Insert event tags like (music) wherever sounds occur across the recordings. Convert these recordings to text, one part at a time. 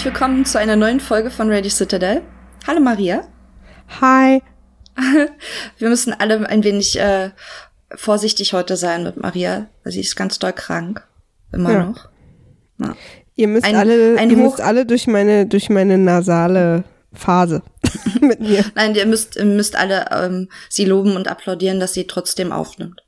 Herzlich willkommen zu einer neuen Folge von Radio Citadel. Hallo Maria. Hi. (laughs) Wir müssen alle ein wenig äh, vorsichtig heute sein mit Maria. Sie ist ganz doll krank. Immer Ja. noch. Ja. Ihr müsst Ein- alle, ein ihr müsst alle durch meine, durch meine nasale Phase (laughs) mit mir. Nein, ihr müsst, ihr müsst alle ähm, sie loben und applaudieren, dass sie trotzdem aufnimmt.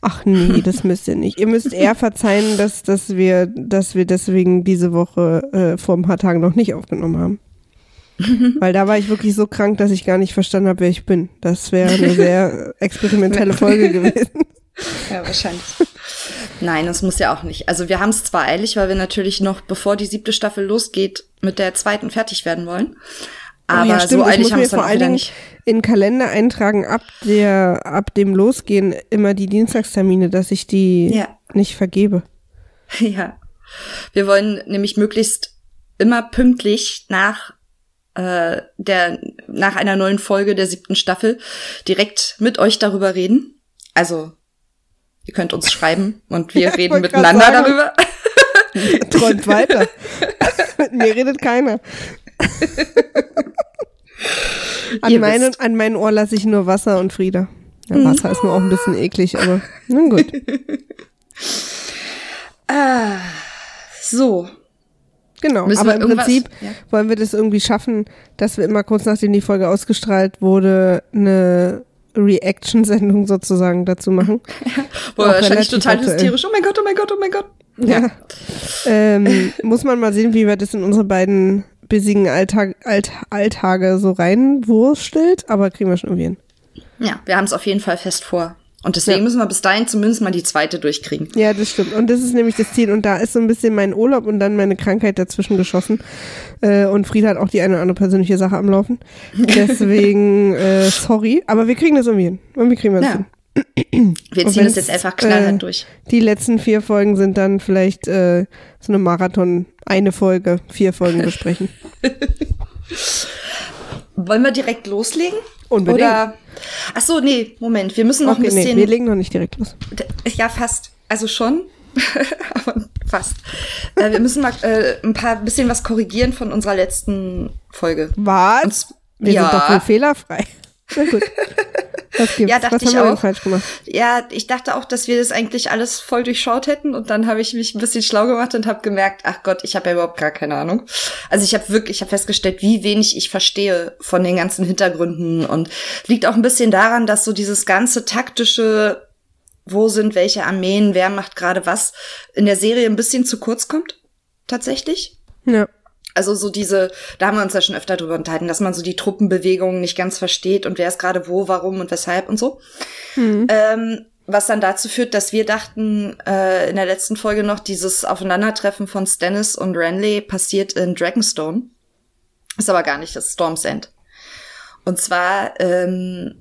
Ach nee, (laughs) das müsst ihr nicht. Ihr müsst eher verzeihen, dass, dass wir, dass wir deswegen diese Woche äh, vor ein paar Tagen noch nicht aufgenommen haben. (laughs) Weil da war ich wirklich so krank, dass ich gar nicht verstanden habe, wer ich bin. Das wäre eine sehr (laughs) experimentelle Folge gewesen. Ja, wahrscheinlich. Nein, das muss ja auch nicht. Also wir haben es zwar eilig, weil wir natürlich noch, bevor die siebte Staffel losgeht, mit der zweiten fertig werden wollen. Aber Oh ja, stimmt. so ich eilig muss haben wir mir vor allen Dingen in Kalender eintragen, ab der, ab dem Losgehen immer die Dienstagstermine, dass ich die Ja. nicht vergebe. (laughs) Ja. Wir wollen nämlich möglichst immer pünktlich nach äh, der nach einer neuen Folge der siebten Staffel direkt mit euch darüber reden. Also ihr könnt uns schreiben und wir (laughs) Ja, ich reden miteinander darüber. (laughs) Träumt weiter. Mit mir redet keiner. (laughs) An, Ihr meine, wisst. an mein Ohr lasse ich nur Wasser und Frieda. Ja, Wasser ist nur auch ein bisschen eklig, aber nun gut. (laughs) Ah, so. Genau. Müssen aber im Prinzip ja. wollen wir das irgendwie schaffen, dass wir immer kurz nachdem die Folge ausgestrahlt wurde, eine Reaction-Sendung sozusagen dazu machen. (laughs) Wo Auch wahrscheinlich total aktuell. hysterisch. Oh mein Gott, oh mein Gott, oh mein Gott. Ja. ähm, muss man mal sehen, wie wir das in unsere beiden busygen Alltag, Alt, Alltage so reinwurstelt, aber kriegen wir schon irgendwie hin. Ja, wir haben es auf jeden Fall fest vor. Und deswegen Ja. müssen wir bis dahin zumindest mal die zweite durchkriegen. Ja, das stimmt. Und das ist nämlich das Ziel. Und da ist so ein bisschen mein Urlaub und dann meine Krankheit dazwischen geschossen. Äh, und Frieda hat auch die eine oder andere persönliche Sache am Laufen. (laughs) Deswegen, äh, sorry. Aber wir kriegen das irgendwie hin. Irgendwie kriegen wir das Ja. hin. Wir ziehen es jetzt einfach knallhart äh, durch. Die letzten vier Folgen sind dann vielleicht äh, so eine Marathon, eine Folge, vier Folgen besprechen. (laughs) Wollen wir direkt loslegen? Unbedingt. Oder Ach so, nee, Moment, wir müssen noch Okay, ein nee, bisschen wir legen noch nicht direkt los. Ja, fast. Also schon. (laughs) Aber fast. Äh, wir müssen mal äh, ein paar bisschen was korrigieren von unserer letzten Folge. Was? Und- Wir ja. sind doch wohl fehlerfrei. Na gut. (laughs) Was gibt's? Ja, dachte Was haben ich wir denn auch. falsch gemacht? Ja, ich dachte auch, dass wir das eigentlich alles voll durchschaut hätten und dann habe ich mich ein bisschen schlau gemacht und habe gemerkt, ach Gott, ich habe ja überhaupt gar keine Ahnung. Also ich habe wirklich, ich habe festgestellt, wie wenig ich verstehe von den ganzen Hintergründen und liegt auch ein bisschen daran, dass so dieses ganze taktische, wo sind welche Armeen, wer macht gerade was, in der Serie ein bisschen zu kurz kommt, tatsächlich. Ja. Also so diese, da haben wir uns ja schon öfter drüber unterhalten, dass man so die Truppenbewegungen nicht ganz versteht und wer ist gerade wo, warum und weshalb und so. Ähm, was dann dazu führt, dass wir dachten, äh, in der letzten Folge noch, dieses Aufeinandertreffen von Stannis und Renly passiert in Dragonstone. Ist aber gar nicht, das ist Storm's End. Und zwar, ähm,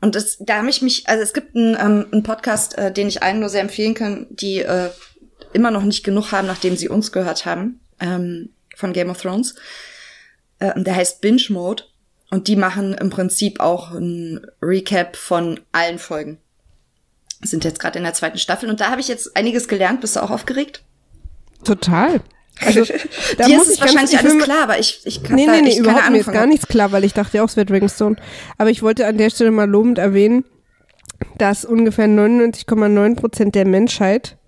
und das, da habe ich mich, also es gibt einen, ähm, einen Podcast, äh, den ich allen nur sehr empfehlen kann, die äh, immer noch nicht genug haben, nachdem sie uns gehört haben, ähm, von Game of Thrones. Äh, der heißt Binge Mode. Und die machen im Prinzip auch ein Recap von allen Folgen. Sind jetzt gerade in der zweiten Staffel und da habe ich jetzt einiges gelernt. Bist du auch aufgeregt? Total. Also, (laughs) da Dir muss ist es wahrscheinlich alles klar, aber ich, ich kann Nee, nee, nee, überhaupt mir ist gar nichts klar, weil ich dachte ja auch, es wäre Dragonstone. Aber ich wollte an der Stelle mal lobend erwähnen, dass ungefähr 99,9 Prozent der Menschheit,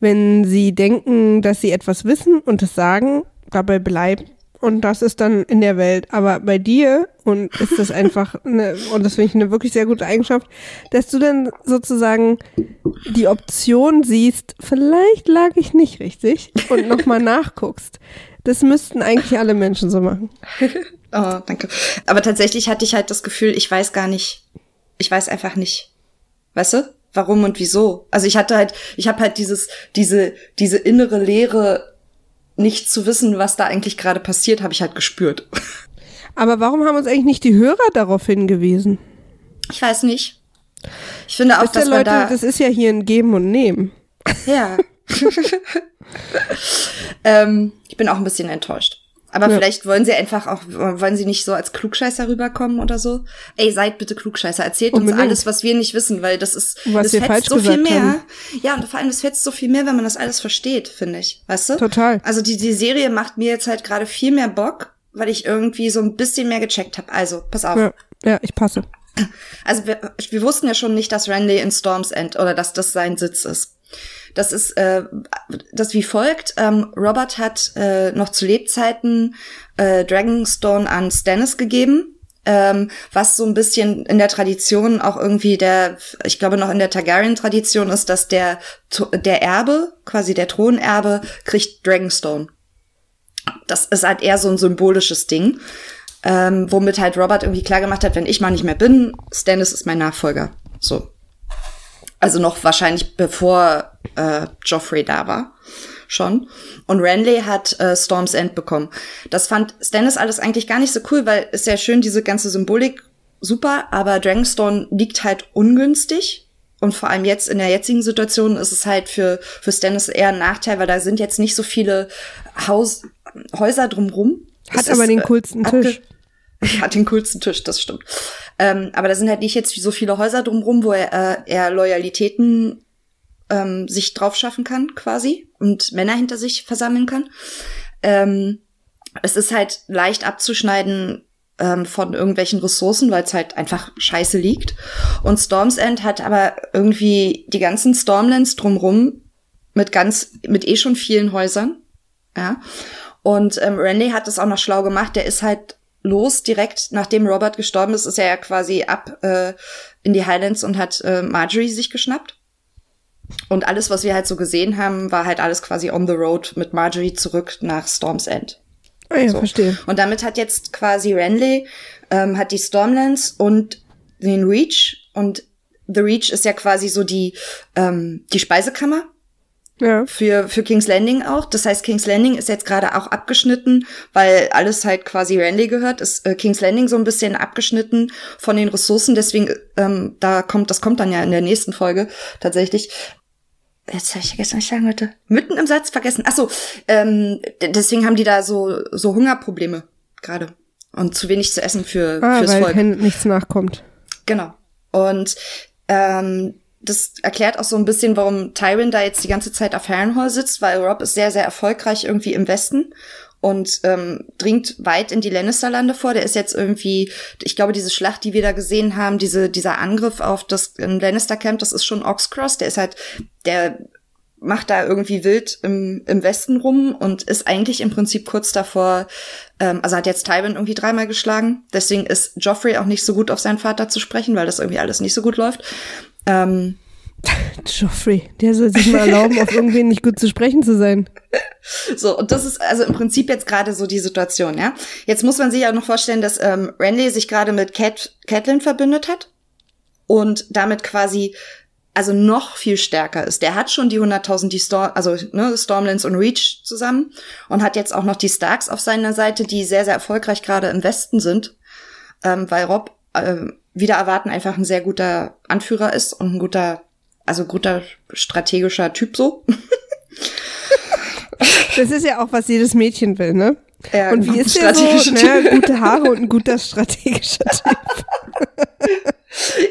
wenn sie denken, dass sie etwas wissen und es sagen, dabei bleiben. Und das ist dann in der Welt. Aber bei dir, und ist das (laughs) einfach, eine, und das finde ich eine wirklich sehr gute Eigenschaft, dass du dann sozusagen die Option siehst, vielleicht lag ich nicht richtig und nochmal (laughs) nachguckst. Das müssten eigentlich alle Menschen so machen. (laughs) Oh, danke. Aber tatsächlich hatte ich halt das Gefühl, ich weiß gar nicht, ich weiß einfach nicht, weißt du, warum und wieso. Also ich hatte halt, ich habe halt dieses, diese, diese innere Leere, nicht zu wissen, was da eigentlich gerade passiert, habe ich halt gespürt. Aber warum haben uns eigentlich nicht die Hörer darauf hingewiesen? Ich weiß nicht. Ich finde auch, Wisst dass Leute, da, das ist ja hier ein Geben und Nehmen. ja. (laughs) ähm, ich bin auch ein bisschen enttäuscht. Aber ja. vielleicht wollen sie einfach auch, wollen sie nicht so als Klugscheißer rüberkommen oder so? Ey, seid bitte Klugscheißer. Erzählt Unbedingt. uns alles, was wir nicht wissen, weil das ist, was das fetzt so viel mehr. Haben. Ja, und vor allem, das fetzt so viel mehr, wenn man das alles versteht, finde ich. Weißt du? Total. Also die, die Serie macht mir jetzt halt gerade viel mehr Bock, weil ich irgendwie so ein bisschen mehr gecheckt habe. Also, pass auf. Ja, ja ich passe. Also wir, wir wussten ja schon nicht, dass Randy in Storm's End oder dass das sein Sitz ist. Das ist äh, das wie folgt. Ähm, Robert hat äh, noch zu Lebzeiten äh, Dragonstone an Stannis gegeben. Ähm, was so ein bisschen in der Tradition auch irgendwie der, ich glaube noch in der Targaryen-Tradition ist, dass der, der Erbe, quasi der Thronerbe, kriegt Dragonstone. Das ist halt eher so ein symbolisches Ding, ähm, womit halt Robert irgendwie klar gemacht hat, wenn ich mal nicht mehr bin, Stannis ist mein Nachfolger. So. Also noch wahrscheinlich bevor äh, Joffrey da war schon. Und Renly hat äh, Storm's End bekommen. Das fand Stannis alles eigentlich gar nicht so cool, weil ist ja schön, diese ganze Symbolik super, aber Dragonstone liegt halt ungünstig. Und vor allem jetzt in der jetzigen Situation ist es halt für, für Stannis eher ein Nachteil, weil da sind jetzt nicht so viele Haus, Häuser drumrum. Hat es aber ist, den äh, coolsten Tisch. (laughs) Hat den coolsten Tisch, das stimmt. Ähm, aber da sind halt nicht jetzt so viele Häuser drumrum, wo er, äh, er Loyalitäten ähm, sich drauf schaffen kann, quasi, und Männer hinter sich versammeln kann. Ähm, es ist halt leicht abzuschneiden ähm, von irgendwelchen Ressourcen, weil es halt einfach scheiße liegt. Und Storm's End hat aber irgendwie die ganzen Stormlands drumrum mit ganz, mit eh schon vielen Häusern. Ja. Und ähm, Randy hat das auch noch schlau gemacht. Der ist halt los, direkt nachdem Robert gestorben ist, ist er ja quasi ab äh, in die Highlands und hat äh, Marjorie sich geschnappt. Und alles, was wir halt so gesehen haben, war halt alles quasi on the road mit Marjorie zurück nach Storm's End. Ah ja, so. verstehe. Und damit hat jetzt quasi Renly, ähm, hat die Stormlands und den Reach und The Reach ist ja quasi so die, ähm, die Speisekammer ja. Für, für King's Landing auch. Das heißt, King's Landing ist jetzt gerade auch abgeschnitten, weil alles halt quasi Randy gehört. Ist äh, King's Landing so ein bisschen abgeschnitten von den Ressourcen. Deswegen, ähm, da kommt, das kommt dann ja in der nächsten Folge tatsächlich. Jetzt habe ich vergessen, was ich sagen wollte. Mitten im Satz vergessen. Ach so, ähm, deswegen haben die da so, so Hungerprobleme gerade. Und zu wenig zu essen für, ah, fürs weil Volk. Kein, nichts nachkommt. Genau. Und ähm, das erklärt auch so ein bisschen, warum Tyrion da jetzt die ganze Zeit auf Harrenhal sitzt, weil Rob ist sehr, sehr erfolgreich irgendwie im Westen und ähm, dringt weit in die Lannisterlande vor. Der ist jetzt irgendwie, ich glaube, diese Schlacht, die wir da gesehen haben, diese, dieser Angriff auf das Lannister-Camp, das ist schon Oxcross. Der ist halt, der macht da irgendwie wild im, im Westen rum und ist eigentlich im Prinzip kurz davor, ähm, also hat jetzt Tywin irgendwie dreimal geschlagen. Deswegen ist Joffrey auch nicht so gut auf seinen Vater zu sprechen, weil das irgendwie alles nicht so gut läuft. Ähm, (laughs) Joffrey, der soll sich mal erlauben, auf irgendwen nicht gut zu sprechen zu sein. So, und das ist also im Prinzip jetzt gerade so die Situation, ja. Jetzt muss man sich auch noch vorstellen, dass ähm, Randy sich gerade mit Cat, Catelyn verbündet hat und damit quasi also noch viel stärker ist. Der hat schon die 100.000, die Storm, also ne, Stormlands und Reach zusammen und hat jetzt auch noch die Starks auf seiner Seite, die sehr, sehr erfolgreich gerade im Westen sind, ähm, weil Rob ähm, wieder erwarten einfach ein sehr guter Anführer ist und ein guter, also guter strategischer Typ so. (laughs) das ist ja auch, was jedes Mädchen will, ne? Ja, und wie ist der so? Ne? Gute Haare und ein guter strategischer (laughs) Typ.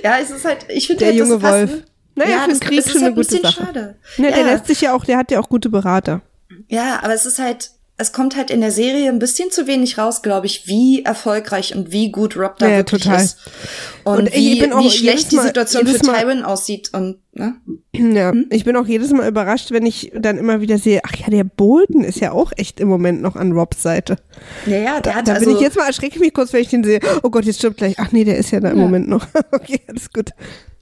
ja, es ist halt, ich finde der halt, junge Wolf. Naja, ja, für den Krieg schon halt eine gute ein Sache. Schade. Ne, ja. Der lässt sich ja auch, der hat ja auch gute Berater. Ja, aber es ist halt, es kommt halt in der Serie ein bisschen zu wenig raus, glaube ich, wie erfolgreich und wie gut Rob da ja, wirklich total. ist. Und, Und wie, auch wie schlecht die Situation für Tywin aussieht und, ne? Ja, ich bin auch jedes Mal überrascht, wenn ich dann immer wieder sehe, ach ja, der Bolton ist ja auch echt im Moment noch an Robs Seite. Ja, ja, der hat Da also, bin ich jetzt mal, erschrecke ich mich kurz, wenn ich den sehe. Oh Gott, jetzt stirbt gleich. Ach nee, der ist ja da im Ja. Moment noch. (laughs) okay, alles gut.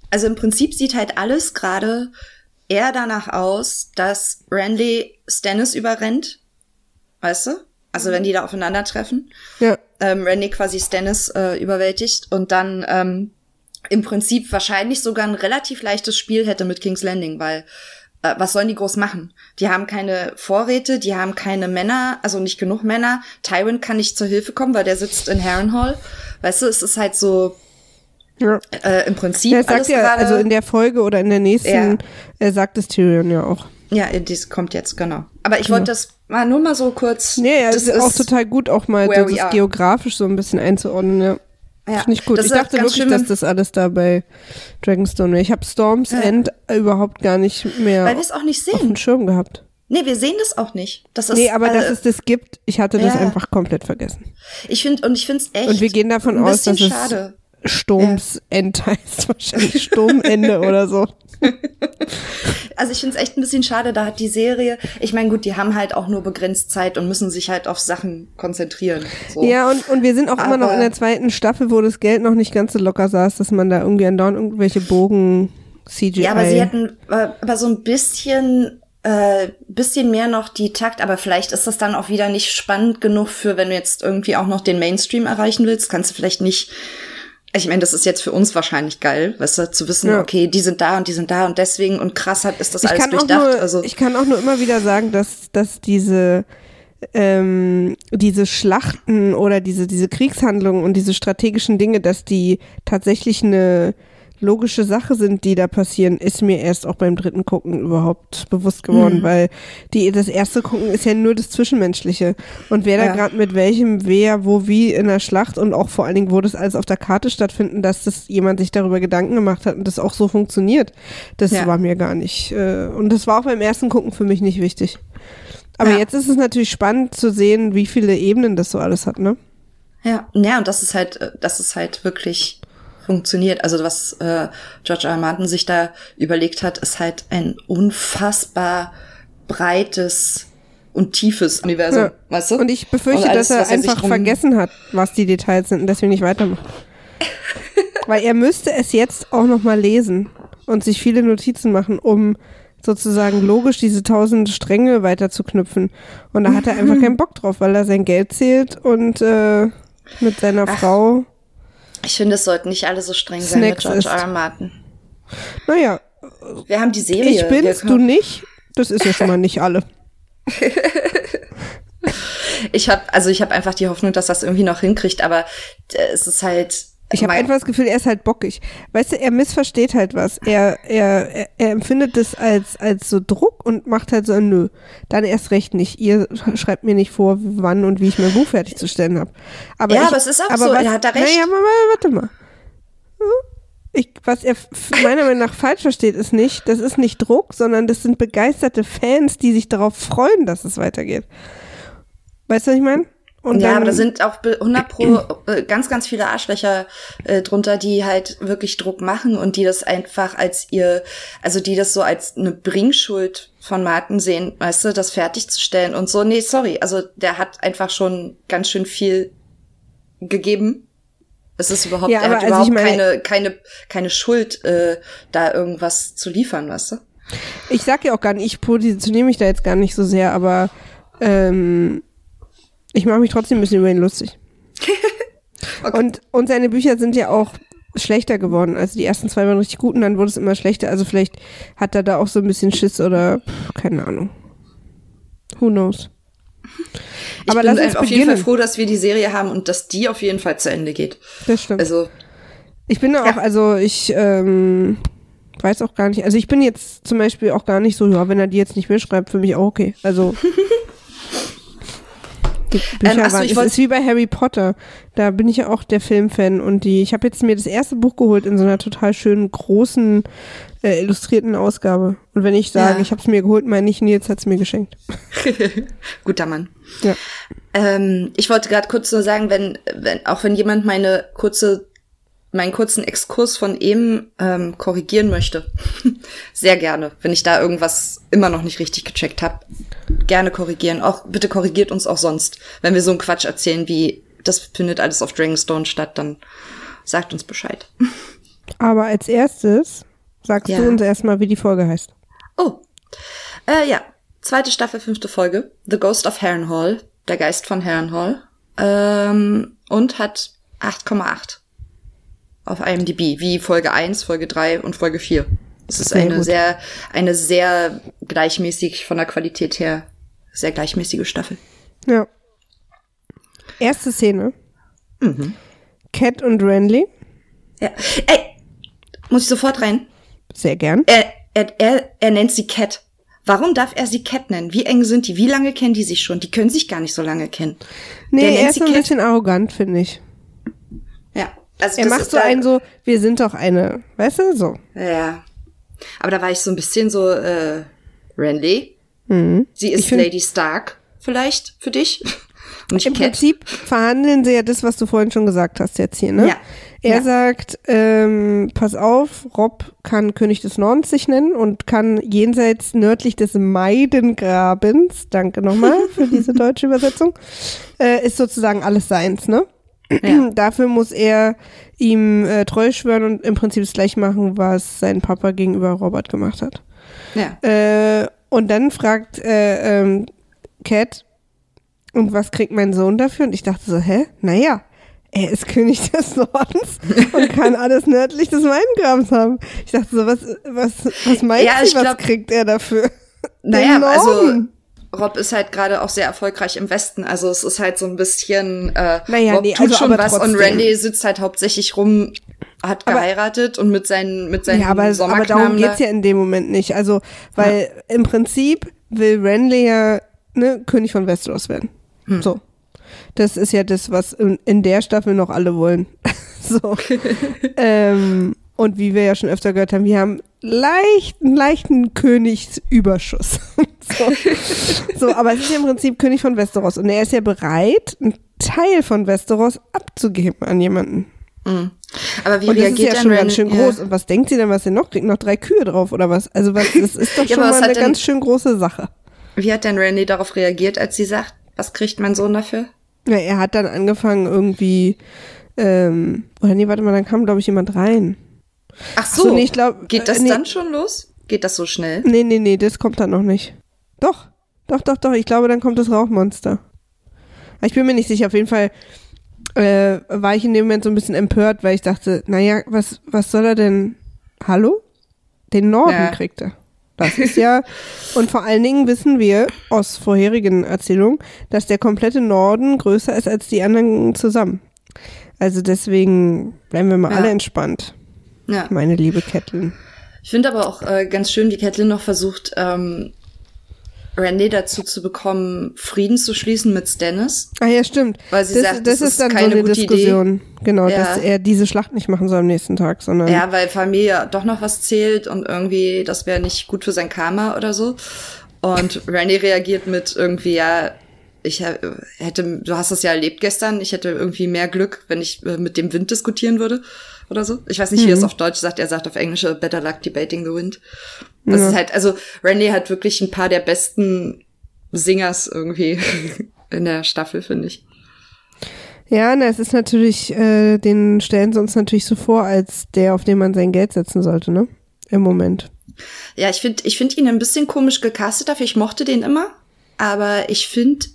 also im Prinzip sieht halt alles gerade eher danach aus, dass Randy Stannis überrennt. Weißt du? Also wenn die da aufeinandertreffen. Ja. ähm, Randy quasi Stannis äh, überwältigt und dann ähm, im Prinzip wahrscheinlich sogar ein relativ leichtes Spiel hätte mit King's Landing, weil äh, was sollen die groß machen? Die haben keine Vorräte, die haben keine Männer, also nicht genug Männer. Tywin kann nicht zur Hilfe kommen, weil der sitzt in Harrenhal. Weißt du, es ist halt so ja. äh, im Prinzip Der sagt ja, also in der Folge oder in der nächsten, Ja. er sagt es Tyrion ja auch. Ja, das kommt jetzt, genau. Aber ich wollte das mal nur mal so kurz. Nee, ja, das ist auch total gut, auch mal das geografisch so ein bisschen einzuordnen, ja. Ja, Finde ich gut. das Ich dachte wirklich, schlimm, dass das alles da bei Dragonstone wäre. Ich habe Storms End überhaupt gar nicht mehr Weil wir es auch nicht auf sehen. dem Schirm gehabt. Nee, wir sehen das auch nicht. Das ist, Nee, aber dass äh, es das gibt, ich hatte das ja. einfach komplett vergessen. ich finde und ich finde es echt. Und wir gehen davon aus, dass es Sturms End heißt wahrscheinlich Sturmende (laughs) oder so. Also ich finde es echt ein bisschen schade, da hat die Serie, ich meine, gut, die haben halt auch nur begrenzt Zeit und müssen sich halt auf Sachen konzentrieren. So. Ja, und, und wir sind auch immer noch Aber- in der zweiten Staffel, wo das Geld noch nicht ganz so locker saß, dass man da irgendwie andauernd irgendwelche Bogen CGI. Ja, aber sie hätten äh, aber so ein bisschen äh, bisschen mehr noch die Takt, aber vielleicht ist das dann auch wieder nicht spannend genug für, wenn du jetzt irgendwie auch noch den Mainstream erreichen willst, kannst du vielleicht nicht ich meine, das ist jetzt für uns wahrscheinlich geil, weißt du, zu wissen, Ja. okay, die sind da und die sind da und deswegen und krass hat ist das ich alles kann, auch durchdacht. nur, also ich kann auch nur immer wieder sagen, dass, dass diese, ähm, diese Schlachten oder diese, diese Kriegshandlungen und diese strategischen Dinge, dass die tatsächlich eine logische Sache sind, die da passieren, ist mir erst auch beim dritten Gucken überhaupt bewusst geworden, weil die, das erste Gucken ist ja nur das Zwischenmenschliche. Und wer da Ja. gerade mit welchem, wer, wo, wie in der Schlacht und auch vor allen Dingen, wo das alles auf der Karte stattfinden, dass das jemand sich darüber Gedanken gemacht hat und das auch so funktioniert, das Ja. war mir gar nicht. Äh, und das war auch beim ersten Gucken für mich nicht wichtig. Aber Ja. jetzt ist es natürlich spannend zu sehen, wie viele Ebenen das so alles hat, ne? Ja, ja, und das ist halt, äh, das ist halt wirklich funktioniert. Also was äh, George R. Martin sich da überlegt hat, ist halt ein unfassbar breites und tiefes Universum, Ja. weißt du? Und ich befürchte, Und alles, dass er er einfach drum- vergessen hat, was die Details sind und deswegen nicht weitermacht. (laughs) Weil er müsste es jetzt auch noch mal lesen und sich viele Notizen machen, um sozusagen logisch diese tausend Stränge weiterzuknüpfen. Und da hat er einfach keinen (laughs) Bock drauf, weil er sein Geld zählt und äh, mit seiner Ach. Frau, Ich finde, es sollten nicht alle so streng sein mit Snacks George isst. R. R. Martin. naja, Wir haben die Serie. ich bin's, du nicht. Das ist ja schon mal nicht alle. (laughs) Ich habe also ich habe einfach die Hoffnung, dass das irgendwie noch hinkriegt, aber äh, es ist halt Ich habe einfach das Gefühl, er ist halt bockig. Weißt du, er missversteht halt was. Er, er, er, er empfindet das als, als so Druck und macht halt so, nö, dann erst recht nicht. Ihr schreibt mir nicht vor, wann und wie ich mein Buch fertigzustellen habe. Aber Ja, ich, aber es ist auch so, er hat da recht. Naja, warte mal. Ich, was er meiner Meinung nach falsch versteht, ist nicht, das ist nicht Druck, sondern das sind begeisterte Fans, die sich darauf freuen, dass es weitergeht. Weißt du, was ich meine? Und ja, aber da sind auch be- 100 pro äh, ganz, ganz viele Arschlöcher äh, drunter, die halt wirklich Druck machen und die das einfach als ihr, also die das so als eine Bringschuld von Martin sehen, weißt du, das fertigzustellen und so. Nee, sorry, also der hat einfach schon ganz schön viel gegeben. Es ist überhaupt, Ja, er hat also überhaupt meine- keine, keine, keine Schuld, äh, da irgendwas zu liefern, weißt du? Ich sag ja auch gar nicht, ich positioniere mich da jetzt gar nicht so sehr, aber ähm, ich mache mich trotzdem ein bisschen über ihn lustig. (laughs) und, und seine Bücher sind ja auch schlechter geworden. Also die ersten zwei waren richtig gut und dann wurde es immer schlechter. Also vielleicht hat er da auch so ein bisschen Schiss oder pff, keine Ahnung. Who knows? Ich Aber bin auf jeden Fall froh, dass wir die Serie haben und dass die auf jeden Fall zu Ende geht. Das stimmt. Also, Ich bin da auch, Ja. also ich ähm, weiß auch gar nicht, also ich bin jetzt zum Beispiel auch gar nicht so, ja, wenn er die jetzt nicht mehr schreibt, für mich auch okay. Also (laughs) Bücher Ähm, ach so, waren, ich es ist wie bei Harry Potter. Da bin ich ja auch der Filmfan und die, ich habe jetzt mir das erste Buch geholt in so einer total schönen, großen, äh, illustrierten Ausgabe. Und wenn ich sage, Ja. ich habe es mir geholt, meine ich, Nils hat es mir geschenkt. (laughs) guter Mann. Ja. Ähm, ich wollte gerade kurz nur sagen, wenn, wenn, auch wenn jemand meine kurze, meinen kurzen Exkurs von eben ähm, korrigieren möchte, (laughs) sehr gerne, wenn ich da irgendwas immer noch nicht richtig gecheckt habe, gerne korrigieren. Auch bitte korrigiert uns auch sonst, wenn wir so einen Quatsch erzählen wie das findet alles auf Dragonstone statt, dann sagt uns Bescheid. (laughs) Aber als erstes sagst Ja. du uns erstmal, wie die Folge heißt. Oh, äh, ja, zweite Staffel, fünfte Folge, The Ghost of Harrenhal, der Geist von Harrenhal, ähm, und hat 8,8 auf IMDb, wie Folge 1, Folge 3 und Folge 4. Es ist Sehr eine gut. sehr, eine sehr gleichmäßig von der Qualität her, sehr gleichmäßige Staffel. Ja. Erste Szene. Mhm. Cat und Renly. Ja. Ey, muss ich sofort rein? Sehr gern. Er, er, er, er nennt sie Cat. Warum darf er sie Cat nennen? Wie eng sind die? Wie lange kennen die sich schon? Die können sich gar nicht so lange kennen. Nee, er ist ein Cat. bisschen arrogant, finde ich. Also Er macht so einen so, wir sind doch eine, weißt du, so. Ja. Aber da war ich so ein bisschen so, äh, Randy. Mhm. Sie ist Lady Stark vielleicht für dich. (laughs) Und Im Cat. Prinzip verhandeln sie ja das, was du vorhin schon gesagt hast jetzt hier, ne? Ja. Er Ja. sagt, ähm, pass auf, Rob kann König des Nordens sich nennen und kann jenseits nördlich des Meidengrabens, danke nochmal für diese (laughs) deutsche Übersetzung, äh, ist sozusagen alles seins, ne? Ja. (clears throat) Dafür muss er ihm äh, treu schwören und im Prinzip das gleich machen, was sein Papa gegenüber Robert gemacht hat. Ja. Äh, und dann fragt äh, ähm, Cat, und was kriegt mein Sohn dafür? Und ich dachte so, hä? Naja, er ist (laughs) König des Nordens und kann (laughs) alles nördlich des Weingrabens haben. Ich dachte so, was, was, was meint Ja, sie, was glaub- kriegt er dafür? Naja, also. Rob ist halt gerade auch sehr erfolgreich im Westen. Also es ist halt so ein bisschen, äh, Naja, Rob nee, tut also schon was und trotzdem. Randy sitzt halt hauptsächlich rum, hat Aber- geheiratet und mit seinen, mit seinen Ja, aber, aber darum da- geht's ja in dem Moment nicht. Also, weil im Prinzip will Renly ja ne, König von Westeros werden. Hm. So. Das ist ja das, was in, in der Staffel noch alle wollen. (laughs) so. (laughs) ähm, und wie wir ja schon öfter gehört haben, wir haben leicht, einen leichten Königsüberschuss. (laughs) so. so, aber es ist ja im Prinzip König von Westeros. Und er ist ja bereit, einen Teil von Westeros abzugeben an jemanden. Mhm. Aber wie Und das ist ja schon ganz schön groß. Und was denkt sie denn, was sie noch kriegt? Noch drei Kühe drauf oder was? Also was, das ist doch (laughs) Ja, schon was mal eine denn- ganz schön große Sache. Ja. Wie hat denn Randy darauf reagiert, als sie sagt, was kriegt mein Sohn dafür? Ja, er hat dann angefangen irgendwie, ähm, oder nee, warte mal, dann kam glaube ich jemand rein. Ach so, so, nee, ich glaub, geht das äh, nee. dann schon los? Geht das so schnell? Nee, nee, nee, das kommt dann noch nicht. Doch, doch, doch, doch, ich glaube, dann kommt das Rauchmonster. Ich bin mir nicht sicher, auf jeden Fall äh, war ich in dem Moment so ein bisschen empört, weil ich dachte, naja, was, was soll er denn? Hallo? Den Norden Ja. kriegt er. Das ist ja, und vor allen Dingen wissen wir aus vorherigen Erzählungen, dass der komplette Norden größer ist als die anderen zusammen. Also deswegen bleiben wir mal Ja. alle entspannt, Ja. meine liebe Catelyn. Ich finde aber auch äh, ganz schön, wie Catelyn noch versucht, ähm, Randy dazu zu bekommen, Frieden zu schließen mit Stannis. Ah ja, stimmt. Weil sie das, sagt, das das ist dann keine so eine gute Diskussion. Genau, Ja. dass er diese Schlacht nicht machen soll am nächsten Tag, sondern Ja, weil Familie doch noch was zählt und irgendwie, das wäre nicht gut für sein Karma oder so. Und (laughs) Randy reagiert mit irgendwie, ja, ich hä- hätte, du hast das ja erlebt gestern, ich hätte irgendwie mehr Glück, wenn ich äh, mit dem Wind diskutieren würde oder so. Ich weiß nicht, wie er es auf Deutsch sagt, er sagt auf Englisch, äh, better luck debating the wind. Das Ja. ist halt, also Randy hat wirklich ein paar der besten Singers irgendwie (laughs) in der Staffel, finde ich. Ja, na, es ist natürlich, äh, den stellen sie uns natürlich so vor, als der, auf den man sein Geld setzen sollte, ne? Im Moment. Ja, ich finde ich find ihn ein bisschen komisch gecastet dafür. Ich mochte den immer. Aber ich finde,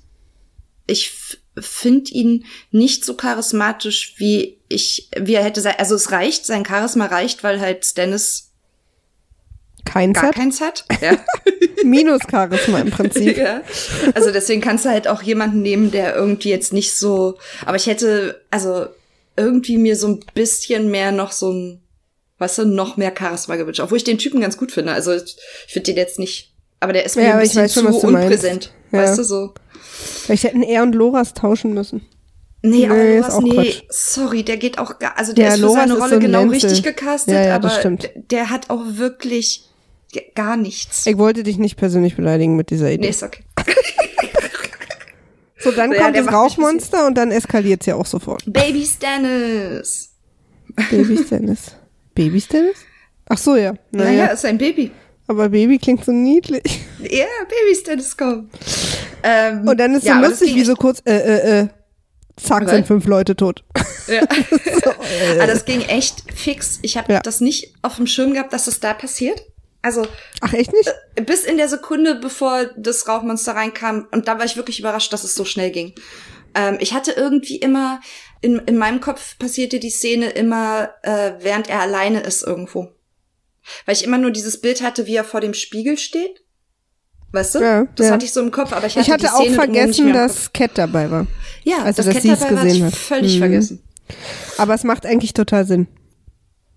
ich finde ihn nicht so charismatisch, wie ich, wie er hätte sein. Also es reicht, sein Charisma reicht, weil halt Stannis Keins gar hat. keins hat. (laughs) Ja. Minus Charisma im Prinzip. (laughs) ja. Also deswegen kannst du halt auch jemanden nehmen, der irgendwie jetzt nicht so. Aber ich hätte, also irgendwie mir so ein bisschen mehr noch so ein, weißt du, noch mehr Charisma gewünscht. Obwohl ich den Typen ganz gut finde. Also ich finde den jetzt nicht. Aber der ist mir Ja, ein bisschen zu du meinst. Ja. Weißt du so? Vielleicht hätten er und Loras tauschen müssen. Nee, aber Nee, ist Loras, nee, Quatsch. sorry, der geht auch gar, also der Ja, ist für Loras seine ist Rolle so genau Menzel. richtig gecastet, Ja, ja, aber das stimmt. d- der hat auch wirklich gar nichts. Ich wollte dich nicht persönlich beleidigen mit dieser Idee. Nee, ist okay. (laughs) So, dann Ja, kommt das Rauchmonster und dann eskaliert es ja auch sofort. Baby Stannis. Baby Stannis. (laughs) Baby Stannis? Ach so, ja. Naja, Naja, ist ein Baby. Aber Baby klingt so niedlich. Ja, Baby Stannis kommt. Ähm, Und dann ist ja, so lustig, wie so kurz, äh, äh, äh, zack, Okay. sind fünf Leute tot. Ja. (laughs) (laughs) Aber das ging echt fix. Ich habe Ja. das nicht auf dem Schirm gehabt, dass das da passiert. Also Ach, echt nicht? bis in der Sekunde, bevor das Rauchmonster reinkam. Und da war ich wirklich überrascht, dass es so schnell ging. Ähm, ich hatte irgendwie immer, in, in meinem Kopf passierte die Szene immer, äh, während er alleine ist irgendwo. Weil ich immer nur dieses Bild hatte, wie er vor dem Spiegel steht. Weißt du? Ja, das ja. hatte ich so im Kopf, aber ich hatte, Ich hatte die auch vergessen, im dass Cat dabei war. ja, also, das dass Cat sie es gesehen hat. völlig Mhm. vergessen. Aber es macht eigentlich total Sinn.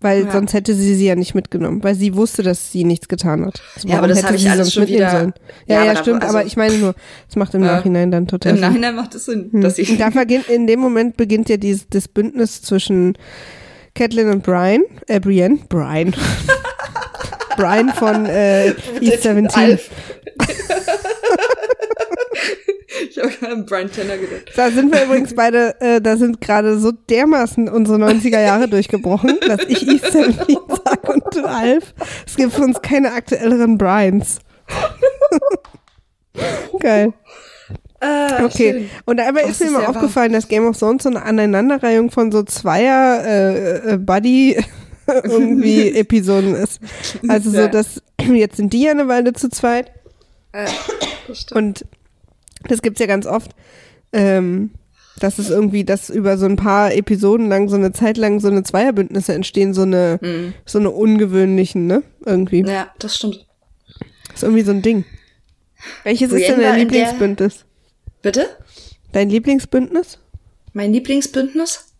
Weil ja. sonst hätte sie sie ja nicht mitgenommen, weil sie wusste, dass sie nichts getan hat. Also ja, aber das habe ich alles schon wieder. Sollen? Ja, ja, ja stimmt, also, aber ich meine nur, es macht im ja. Nachhinein dann total Im Sinn. Nachhinein macht es Sinn, hm. dass ich. (laughs) Da beginnt, in dem Moment beginnt ja dieses, das Bündnis zwischen Catelyn und Brian, äh, Brienne, Brian. (laughs) Brian von äh, (laughs) East 17. (laughs) Ich habe gerade an Brian Tanner gedacht. Da sind wir übrigens beide, äh, da sind gerade so dermaßen unsere 90er Jahre durchgebrochen, dass ich East 17 (laughs) sage und du Alf. Es gibt für uns keine aktuelleren Brians. Geil. Ah, okay, schön. und dabei ist mir immer aufgefallen, dass Game of Thrones so eine Aneinanderreihung von so Zweier äh, äh, Buddy (laughs) irgendwie (laughs) Episoden ist. Also so, dass (clears throat) jetzt sind die ja eine Weile zu zweit. Äh, und das gibt's ja ganz oft, ähm, dass es irgendwie, dass über so ein paar Episoden lang, so eine Zeit lang so eine Zweierbündnisse entstehen, so eine, mhm. so eine ungewöhnlichen, ne? Irgendwie. Ja, das stimmt. Das ist irgendwie so ein Ding. Welches Brienne ist denn dein Lieblingsbündnis? Bitte? Dein Lieblingsbündnis? Mein Lieblingsbündnis?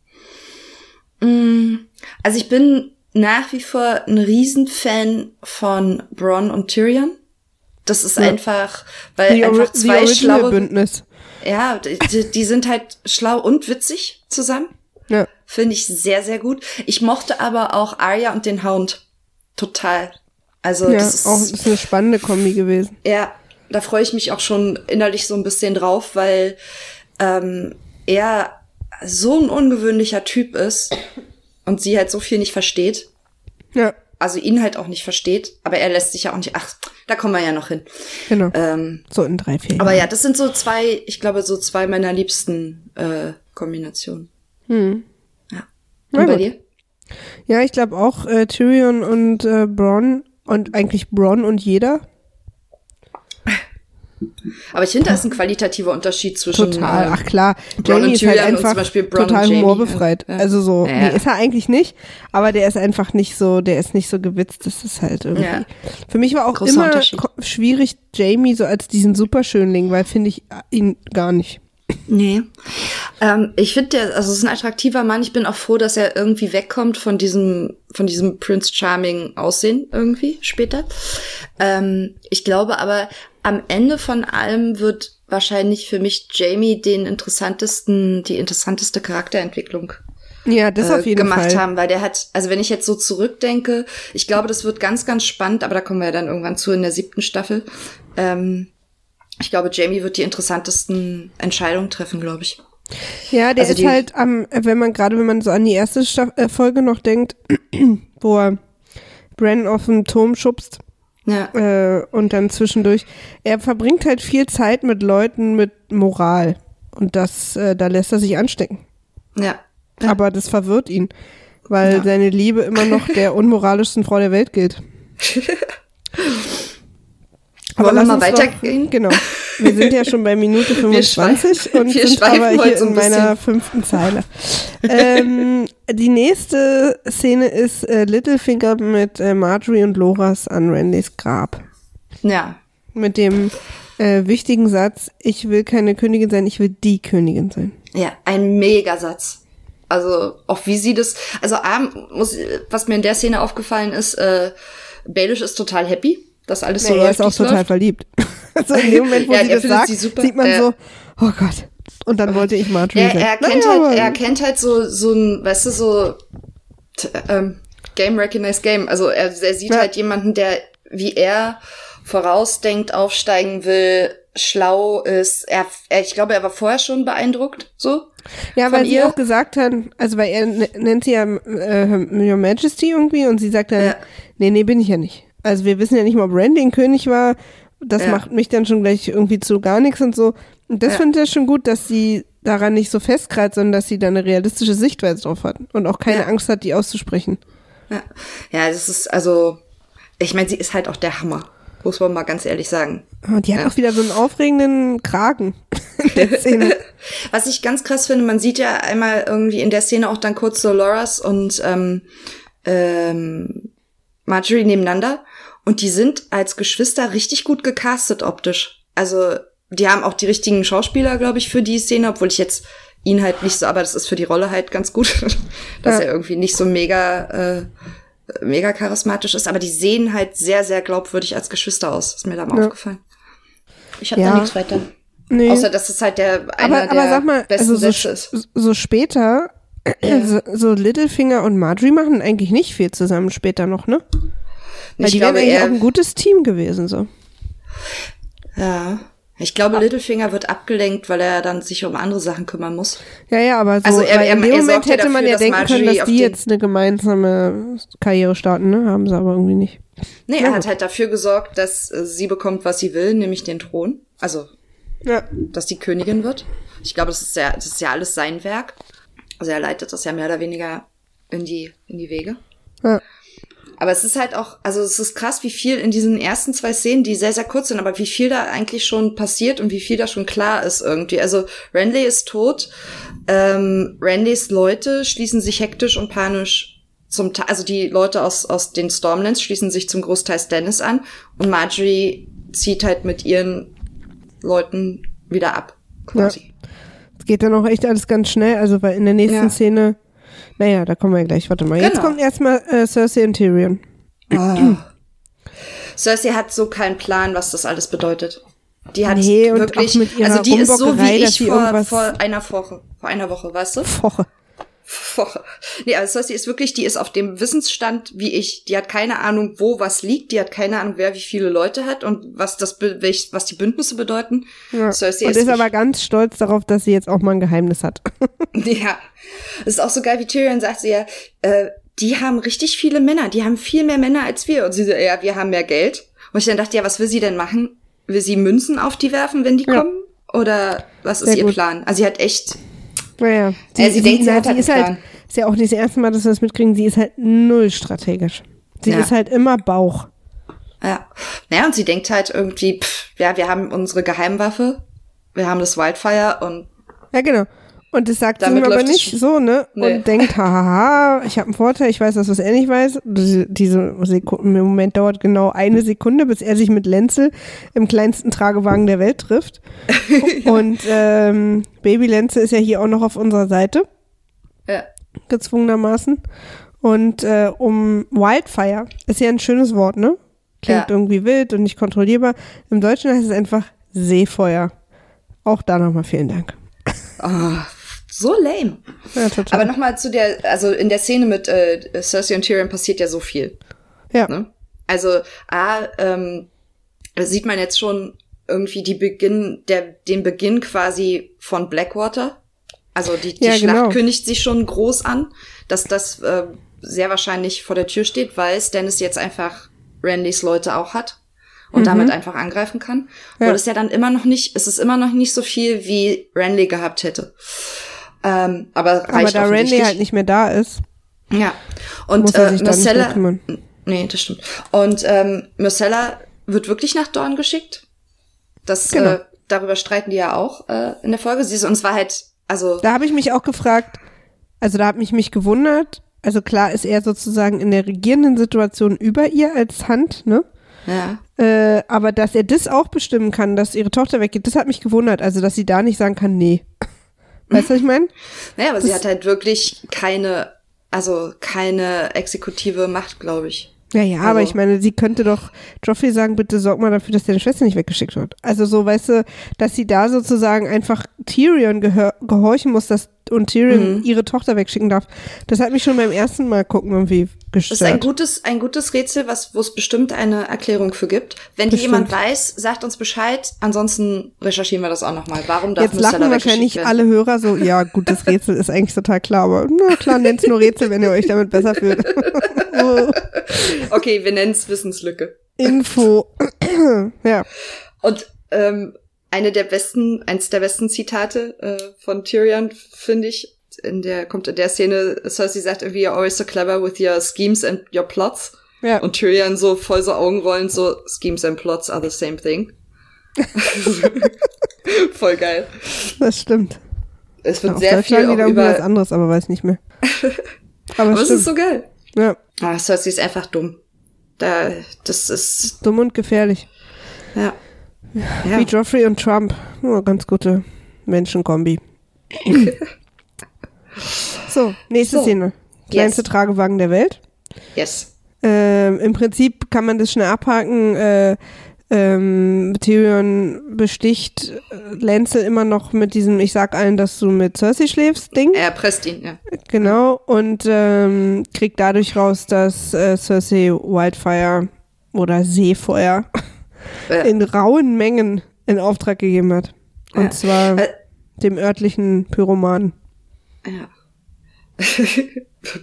Mm, also ich bin nach wie vor ein Riesenfan von Bronn und Tyrion. Das ist ja. einfach, weil die einfach zwei schlaue Bündnis. Ja, die, die sind halt schlau und witzig zusammen. Ja. Finde ich sehr, sehr gut. Ich mochte aber auch Arya und den Hound total. Also ja, das ist auch das ist eine spannende Kombi gewesen. Ja, da freue ich mich auch schon innerlich so ein bisschen drauf, weil ähm, er so ein ungewöhnlicher Typ ist und sie halt so viel nicht versteht. Ja. Also ihn halt auch nicht versteht, aber er lässt sich ja auch nicht. Ach, da kommen wir ja noch hin. Genau. Ähm, so in drei, vier. Jahren. Aber ja, das sind so zwei, ich glaube, so zwei meiner liebsten äh, Kombinationen. Hm. Ja. Und ja, bei dir? Ja, ich glaube auch äh, Tyrion und äh, Bronn und eigentlich Bronn und jeder. Aber ich finde, da ist ein qualitativer Unterschied zwischen. Total, ach klar. Jamie ist halt einfach total humorbefreit. Ja. Also so, ja. nee, ist er eigentlich nicht, aber der ist einfach nicht so, der ist nicht so gewitzt. Das ist halt irgendwie. Ja. Für mich war auch Großer immer schwierig, Jamie so als diesen Superschönling, weil finde ich ihn gar nicht. Nee. Ähm, ich finde, der, also es ist ein attraktiver Mann. Ich bin auch froh, dass er irgendwie wegkommt von diesem, von diesem Prince Charming Aussehen irgendwie später. Ähm, ich glaube aber, am Ende von allem wird wahrscheinlich für mich Jamie den interessantesten, die interessanteste Charakterentwicklung ja, das auf äh, jeden gemacht Fall. haben, weil der hat, also wenn ich jetzt so zurückdenke, ich glaube, das wird ganz, ganz spannend, aber da kommen wir ja dann irgendwann zu in der siebten Staffel. Ähm, ich glaube, Jamie wird die interessantesten Entscheidungen treffen, glaube ich. Ja, der also ist halt am, wenn man gerade, wenn man so an die erste Staff äh, Folge noch denkt, (clears throat) wo er Bren auf den Turm schubst. Ja. Äh, und dann zwischendurch. Er verbringt halt viel Zeit mit Leuten mit Moral. Und das, äh, da lässt er sich anstecken. Ja. ja. Aber das verwirrt ihn, weil ja. seine Liebe immer noch der (laughs) unmoralischsten Frau der Welt gilt. (laughs) Aber Wollen wir mal weitergehen? genau. (laughs) Wir sind ja schon bei Minute 25 und sind aber hier in meiner fünften Zeile. (laughs) ähm, die nächste Szene ist äh, Littlefinger mit äh, Marjorie und Loras an Randys Grab. Ja. Mit dem äh, wichtigen Satz, ich will keine Königin sein, ich will die Königin sein. Ja, ein Megasatz. Also auch wie sie das, also A, muss, was mir in der Szene aufgefallen ist, äh, Baelish ist total happy das alles nee, so läuft. Er ist auch total läuft. verliebt. (laughs) also in dem Moment, wo ja, sie das sagt, sieht man ja. so, oh Gott. Und dann wollte ich Marjorie ja, er kennt naja, halt, er kennt halt so, so ein, weißt du, so ähm, Game Recognized Game. Also er, er sieht ja. halt jemanden, der wie er vorausdenkt, aufsteigen will, schlau ist. Er, er, ich glaube, er war vorher schon beeindruckt, so. Ja, weil ihr. sie auch gesagt hat, also weil er nennt sie ja äh, Your Majesty irgendwie und sie sagt dann, ja. nee, nee, bin ich ja nicht. Also wir wissen ja nicht mal, ob Randy König war. Das ja. macht mich dann schon gleich irgendwie zu gar nichts und so. Und das ja. finde ich schon gut, dass sie daran nicht so festkreizt, sondern dass sie da eine realistische Sichtweise drauf hat und auch keine ja. Angst hat, die auszusprechen. Ja. ja, das ist also, ich meine, sie ist halt auch der Hammer, muss man mal ganz ehrlich sagen. Und ah, die hat ja. auch wieder so einen aufregenden Kragen in der (laughs) Szene. Was ich ganz krass finde, man sieht ja einmal irgendwie in der Szene auch dann kurz so Loras und ähm, ähm, Marjorie nebeneinander und die sind als Geschwister richtig gut gecastet optisch. Also, die haben auch die richtigen Schauspieler, glaube ich, für die Szene, obwohl ich jetzt ihn halt nicht so, aber das ist für die Rolle halt ganz gut, (laughs) dass ja. er irgendwie nicht so mega, äh, mega charismatisch ist, aber die sehen halt sehr, sehr glaubwürdig als Geschwister aus. Ist mir da mal ja. aufgefallen. Ich habe ja. da nichts weiter. Nee. Außer, dass es halt der einer aber, aber der sag mal, besten also so, Sätze ist. So später. (clears throat) so, so Littlefinger und Marjorie machen eigentlich nicht viel zusammen später noch, ne? Weil ich die wären eigentlich auch ein gutes Team gewesen, so. Ja. Ich glaube, Littlefinger wird abgelenkt, weil er dann sich um andere Sachen kümmern muss. Ja, ja, aber so, also er, er, in dem Moment hätte dafür, man ja denken können, dass die jetzt eine gemeinsame Karriere starten, ne? Haben sie aber irgendwie nicht. Nee, ja, er hat halt dafür gesorgt, dass äh, sie bekommt, was sie will, nämlich den Thron. Also, ja. dass die Königin wird. Ich glaube, das ist ja, das ist ja alles sein Werk. Also er leitet das ja mehr oder weniger in die, in die Wege. Ja. Aber es ist halt auch, also es ist krass, wie viel in diesen ersten zwei Szenen, die sehr, sehr kurz sind, aber wie viel da eigentlich schon passiert und wie viel da schon klar ist irgendwie. Also Renly ist tot, ähm, Randys Leute schließen sich hektisch und panisch zum, also die Leute aus, aus den Stormlands schließen sich zum Großteil Stannis an und Marjorie zieht halt mit ihren Leuten wieder ab, quasi. Es geht dann auch echt alles ganz schnell, also weil in der nächsten ja. Szene naja, da kommen wir gleich. Warte mal. Genau. Jetzt kommt erstmal äh, Cersei und Tyrion. Oh. Cersei hat so keinen Plan, was das alles bedeutet. Die hat nee, wirklich, also die ist so wie ich vor, vor einer Woche, vor einer Woche, weißt du? Woche. Nee, also Cersei ist wirklich, die ist auf dem Wissensstand wie ich. Die hat keine Ahnung, wo was liegt. Die hat keine Ahnung, wer wie viele Leute hat und was das, was die Bündnisse bedeuten. Ja. Cersei und ist, ist aber ganz stolz darauf, dass sie jetzt auch mal ein Geheimnis hat. (laughs) ja. Es ist auch so geil, wie Tyrion sagt sie ja, äh, die haben richtig viele Männer. Die haben viel mehr Männer als wir. Und sie so, ja, wir haben mehr Geld. Und ich dann dachte, ja, was will sie denn machen? Will sie Münzen auf die werfen, wenn die ja. kommen? Oder was ist Sehr ihr gut. Plan? Also sie hat echt naja, sie, äh, sie, sie denkt, sie, hat, sie ist halt, ist ja auch nicht das erste Mal, dass wir das mitkriegen, sie ist halt null strategisch. Sie ja. ist halt immer Bauch. Ja. Naja, und sie denkt halt irgendwie, pff, ja, wir haben unsere Geheimwaffe, wir haben das Wildfire und. Ja, genau. Und das sagt sie ihm aber nicht so, ne? Nee. Und denkt, hahaha, ich habe einen Vorteil, ich weiß das, was er nicht weiß. Diese Sekunde, im Moment dauert genau eine Sekunde, bis er sich mit Lenzel im kleinsten Tragewagen der Welt trifft. ja. (laughs) Und ähm, Baby Lenzel ist ja hier auch noch auf unserer Seite. Ja. Gezwungenermaßen. Und äh, um Wildfire ist ja ein schönes Wort, ne? Klingt ja. irgendwie wild und nicht kontrollierbar. Im Deutschen heißt es einfach Seefeuer. Auch da nochmal vielen Dank. Oh, so lame. Ja, total. Aber nochmal zu der, also in der Szene mit äh, Cersei und Tyrion passiert ja so viel. Ja. Ne? Also, A, ähm, sieht man jetzt schon irgendwie die Beginn, der, den Beginn quasi von Blackwater. Also die, die ja, Schlacht genau. kündigt sich schon groß an, dass das äh, sehr wahrscheinlich vor der Tür steht, weil Stannis jetzt einfach Randys Leute auch hat und mhm. damit einfach angreifen kann. Ja. Und es ist ja dann immer noch nicht, es ist immer noch nicht so viel, wie Randy gehabt hätte. Ähm, aber reicht aber da Randy halt nicht mehr da ist. Ja. Und äh, Marcella. Nee, das stimmt. Und ähm, Marcella wird wirklich nach Dorn geschickt. Das genau. äh, darüber streiten die ja auch äh, in der Folge. Sie ist uns war halt, also. Da habe ich mich auch gefragt, also da hat mich mich gewundert. Also klar ist er sozusagen in der regierenden Situation über ihr als Hand, ne? Ja. Äh, aber dass er das auch bestimmen kann, dass ihre Tochter weggeht, das hat mich gewundert. Also, dass sie da nicht sagen kann, nee. Weißt du, was ich meine? Naja, aber das sie hat halt wirklich keine, also keine exekutive Macht, glaube ich. Ja, ja, also. aber ich meine, sie könnte doch Joffrey sagen, bitte sorg mal dafür, dass deine Schwester nicht weggeschickt wird. Also so, weißt du, dass sie da sozusagen einfach Tyrion gehorchen muss, dass und Tyrion mhm. ihre Tochter wegschicken darf. Das hat mich schon beim ersten Mal gucken irgendwie gestört. Das ist ein gutes, ein gutes Rätsel, was, wo es bestimmt eine Erklärung für gibt. Wenn die jemand weiß, sagt uns Bescheid. Ansonsten recherchieren wir das auch nochmal. Warum darf Jetzt lachen wahrscheinlich werden? alle Hörer so, ja, gutes Rätsel ist eigentlich total klar, aber na klar, nennt's nur Rätsel, wenn ihr euch damit besser fühlt. (laughs) okay, wir nennen's Wissenslücke. Info. (clears throat) ja. Und ähm, eine der besten, eins der besten Zitate äh, von Tyrion, finde ich. In der, kommt in der Szene, Cersei sagt irgendwie, you're always so clever with your schemes and your plots. Ja. Und Tyrion so voll so Augenrollen, so, schemes and plots are the same thing. (laughs) voll geil. Das stimmt. Es wird ja, sehr viel auch über... was anderes, aber weiß nicht mehr. (laughs) Aber, aber es ist so geil. Ja. Ah, Cersei ist einfach dumm. Da, das ist... Dumm und gefährlich. Ja. Ja. Wie Joffrey und Trump. Nur ganz gute Menschenkombi. (laughs) so, nächste So. Szene. Kleinste Yes. Tragewagen der Welt. Yes. Ähm, Im Prinzip kann man das schnell abhaken. Äh, ähm, Tyrion besticht äh, Lancel immer noch mit diesem Ich sag allen, dass du mit Cersei schläfst Ding. Er presst ihn, ja. Genau. Und ähm, kriegt dadurch raus, dass äh, Cersei Wildfire oder Seefeuer Äh, in rauen Mengen in Auftrag gegeben hat. Und Ja. zwar Äh, dem örtlichen Pyromanen. ja. (laughs)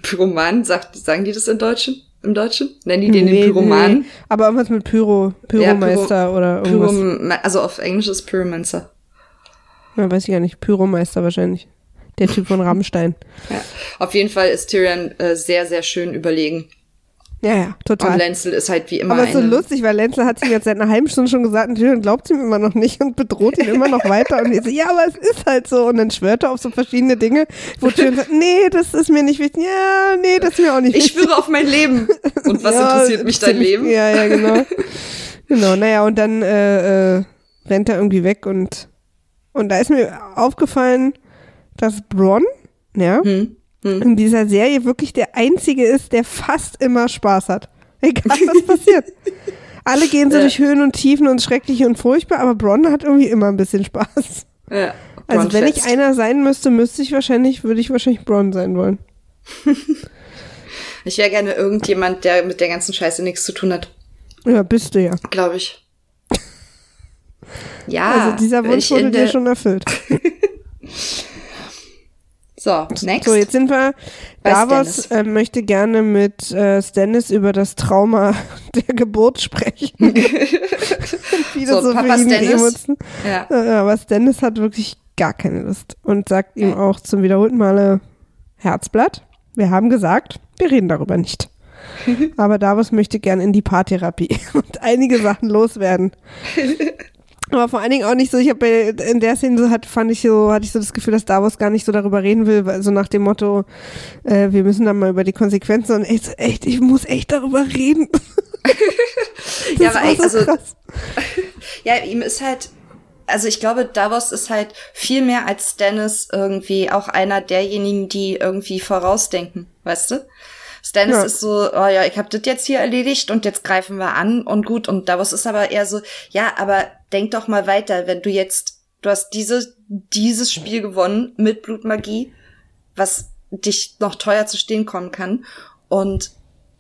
Pyroman, sagt, sagen die das im Deutschen? Im Deutschen? Nennen die den Nee, den Pyroman? nee. Aber irgendwas mit Pyro, Pyromeister oder irgendwas. Pyrom also auf Englisch ist Pyromancer. Ja, weiß ich gar nicht. Pyromeister wahrscheinlich. Der Typ von (laughs) Rammstein. Ja. Auf jeden Fall ist Tyrion äh, sehr, sehr schön überlegen. Ja, ja, Und total. Lancel ist halt wie immer Aber es ist so lustig, weil Lenzel hat sich jetzt seit einer halben Stunde schon gesagt, und Tyrion glaubt ihm immer noch nicht und bedroht ihn immer noch weiter. Und ich so, ja, aber es ist halt so. Und dann schwört er auf so verschiedene Dinge, wo Tyrion sagt, nee, das ist mir nicht wichtig. Ja, nee, das ist mir auch nicht Ich wichtig. schwöre auf mein Leben. Und was (laughs) Ja, interessiert mich dein Leben? Ja, ja, genau. genau, naja, und dann äh, äh, rennt er irgendwie weg und, und da ist mir aufgefallen, dass Bronn, ja, Hm. In dieser Serie wirklich der Einzige ist, der fast immer Spaß hat. Egal, was passiert. (laughs) Alle gehen so Ja. durch Höhen und Tiefen und schrecklich und furchtbar, aber Bronn hat irgendwie immer ein bisschen Spaß. Ja. Also wenn ich einer sein müsste, müsste ich wahrscheinlich, würde ich wahrscheinlich Bronn sein wollen. (laughs) Ich wäre gerne irgendjemand, der mit der ganzen Scheiße nichts zu tun hat. Ja, bist du ja. Glaube ich. (laughs) Ja. also dieser Wunsch wurde dir schon erfüllt. So, next. So, jetzt sind wir. Bei Davos äh, möchte gerne mit äh, Stannis über das Trauma (laughs) der Geburt sprechen. (laughs) Wieder So, so, Papa Stannis. Ja. Äh, aber Stannis hat wirklich gar keine Lust und sagt ihm auch zum wiederholten Male Herzblatt. Wir haben gesagt, wir reden darüber nicht. (laughs) Aber Davos möchte gern in die Paartherapie und einige Sachen loswerden. Aber vor allen Dingen auch nicht so, ich habe in der Szene so hat, fand ich so, hatte ich so das Gefühl, dass Davos gar nicht so darüber reden will, so nach dem Motto, äh, wir müssen dann mal über die Konsequenzen und echt, echt, ich muss echt darüber reden. (laughs) Ja, aber ey, so also- krass. (laughs) Ja, ihm ist halt, also ich glaube, Davos ist halt viel mehr als Stannis irgendwie auch einer derjenigen, die irgendwie vorausdenken, weißt du? Stannis Ja. ist so, oh ja, ich habe das jetzt hier erledigt und jetzt greifen wir an und gut. Und Davos ist aber eher so, ja, aber denk doch mal weiter, wenn du jetzt, du hast diese, dieses Spiel gewonnen mit Blutmagie, was dich noch teuer zu stehen kommen kann. Und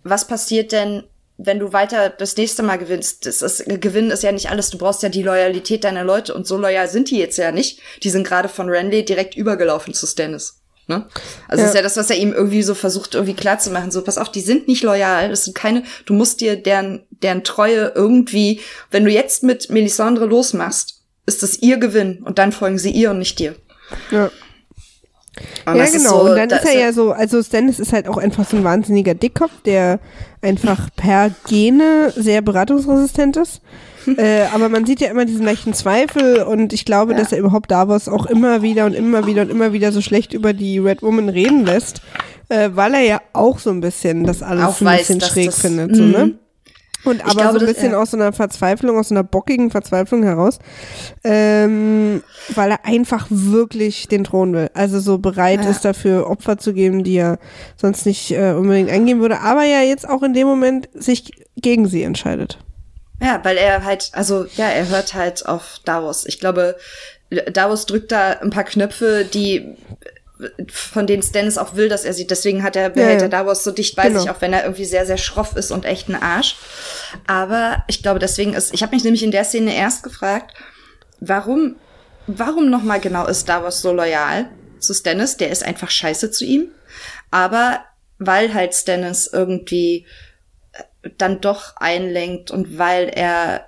was passiert denn, wenn du weiter das nächste Mal gewinnst? Das ist, Gewinnen ist ja nicht alles. Du brauchst ja die Loyalität deiner Leute und so loyal sind die jetzt ja nicht. Die sind gerade von Renly direkt übergelaufen zu Stannis. Ne? Also Ja. ist ja das, was er ihm irgendwie so versucht, irgendwie klar zu machen. So, pass auf, die sind nicht loyal. Das sind keine, du musst dir deren, deren Treue irgendwie, wenn du jetzt mit Melisandre losmachst, ist das ihr Gewinn und dann folgen sie ihr und nicht dir. Ja. Und ja, genau. so- und dann da ist er ja so, also Stannis ist halt auch einfach so ein wahnsinniger Dickkopf, der einfach per Gene sehr beratungsresistent ist. Äh, aber man sieht ja immer diesen leichten Zweifel und ich glaube, Ja. dass er überhaupt Davos auch immer wieder und immer wieder und immer wieder so schlecht über die Red Woman reden lässt, äh, weil er ja auch so ein bisschen das alles Auch ein weiß, bisschen schräg das- findet. So, ne? Mhm. Und aber glaube, so ein das- bisschen ja. aus so einer Verzweiflung, aus so einer bockigen Verzweiflung heraus, ähm, weil er einfach wirklich den Thron will. Also so bereit Ja. ist dafür Opfer zu geben, die er sonst nicht äh, unbedingt eingehen würde, aber ja jetzt auch in dem Moment sich gegen sie entscheidet. Ja, weil er halt, also ja, er hört halt auf Davos. Ich glaube, Davos drückt da ein paar Knöpfe, die von denen Stannis auch will, dass er sie. Deswegen hat er, behält ja. er Davos so dicht bei Genau. sich, auch wenn er irgendwie sehr, sehr schroff ist und echt ein Arsch. Aber ich glaube, deswegen ist, ich habe mich nämlich in der Szene erst gefragt, warum, warum nochmal genau ist Davos so loyal zu Stannis? Der ist einfach scheiße zu ihm. Aber weil halt Stannis irgendwie dann doch einlenkt und weil er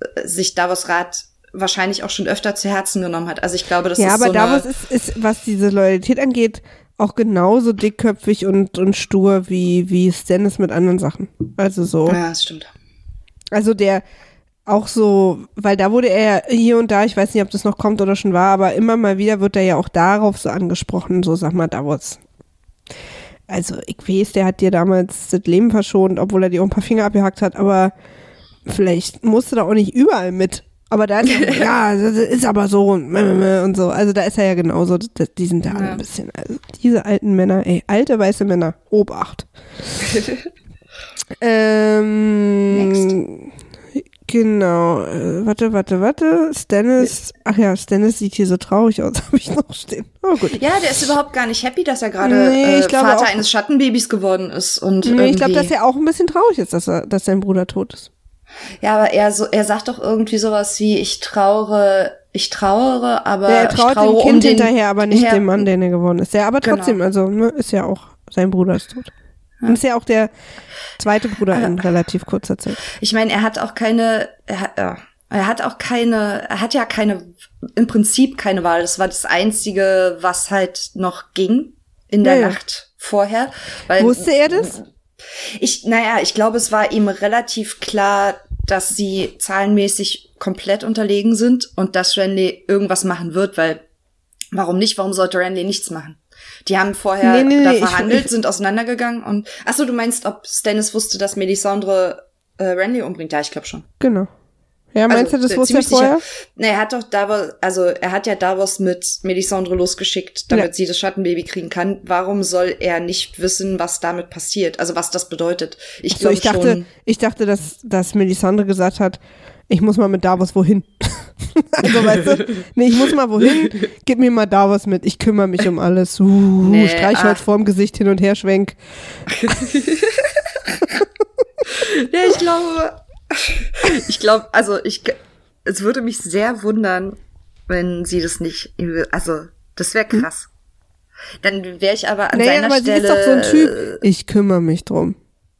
äh, sich Davos Rat wahrscheinlich auch schon öfter zu Herzen genommen hat. Also ich glaube, das ja, ist aber so Davos ist, ist, was diese Loyalität angeht, auch genauso dickköpfig und, und stur wie, wie Stannis mit anderen Sachen. Also so. Ja, das stimmt. Also der auch so, weil da wurde er hier und da, ich weiß nicht, ob das noch kommt oder schon war, aber immer mal wieder wird er ja auch darauf so angesprochen, so sag mal, Davos. Also ich weiß, der hat dir damals das Leben verschont, obwohl er dir auch ein paar Finger abgehackt hat, aber vielleicht musst du da auch nicht überall mit. Aber da ist (laughs) ja, das ist aber so und, und so. Also da ist er ja genauso. Die sind da ja. ein bisschen. Also diese alten Männer, ey, alte weiße Männer, Obacht. (laughs) ähm, Next. Genau, äh, warte, warte, warte. Stannis, ach ja, Stannis sieht hier so traurig aus, (laughs) habe ich noch stehen. Oh gut. Ja, der ist überhaupt gar nicht happy, dass er gerade nee, äh, Vater auch, eines Schattenbabys geworden ist. Und nee, ich glaube, dass er auch ein bisschen traurig ist, dass, er, dass sein Bruder tot ist. Ja, aber er so, er sagt doch irgendwie sowas wie, ich trauere, ich trauere, aber ja, er traut ich traue dem Kind um den, hinterher, aber nicht her dem Mann, der er geworden ist. Ja, aber genau. trotzdem, genau. also ne, ist ja auch, sein Bruder ist tot. Ja. Ist ja auch der zweite Bruder in relativ kurzer Zeit. Ich meine, er hat auch keine, er hat, ja, er hat auch keine, er hat ja keine, im Prinzip keine Wahl. Das war das Einzige, was halt noch ging in der ja, Nacht vorher. Weil, Wusste er das? Ich, naja, ich glaube, es war ihm relativ klar, dass sie zahlenmäßig komplett unterlegen sind und dass Renly irgendwas machen wird, weil warum nicht? Warum sollte Renly nichts machen? Die haben vorher nee, nee, da nee, verhandelt, ich, sind auseinandergegangen und ach so, du meinst, ob Stannis wusste, dass Melisandre äh, Renly umbringt? Ja, ich glaube schon. Genau. Ja, meinst also, du, das wusste er vorher? Nee, er hat doch Davos, also er hat ja Davos mit Melisandre losgeschickt, damit ja. sie das Schattenbaby kriegen kann. Warum soll er nicht wissen, was damit passiert? Also was das bedeutet? Ich so, glaube ich dachte, schon. Ich dachte, dass, dass Melisandre gesagt hat, ich muss mal mit Davos wohin. (laughs) also weißt du, nee, ich muss mal wohin, gib mir mal Davos mit, ich kümmere mich um alles. Uh, nee, Streichholz vorm Gesicht hin und her schwenk. (laughs) ja, ich glaube, ich glaube, also ich, es würde mich sehr wundern, wenn sie das nicht, also das wäre hm? krass. Dann wäre ich aber an naja, seiner aber Stelle. Sie ist doch so ein Typ. Ich kümmere mich drum.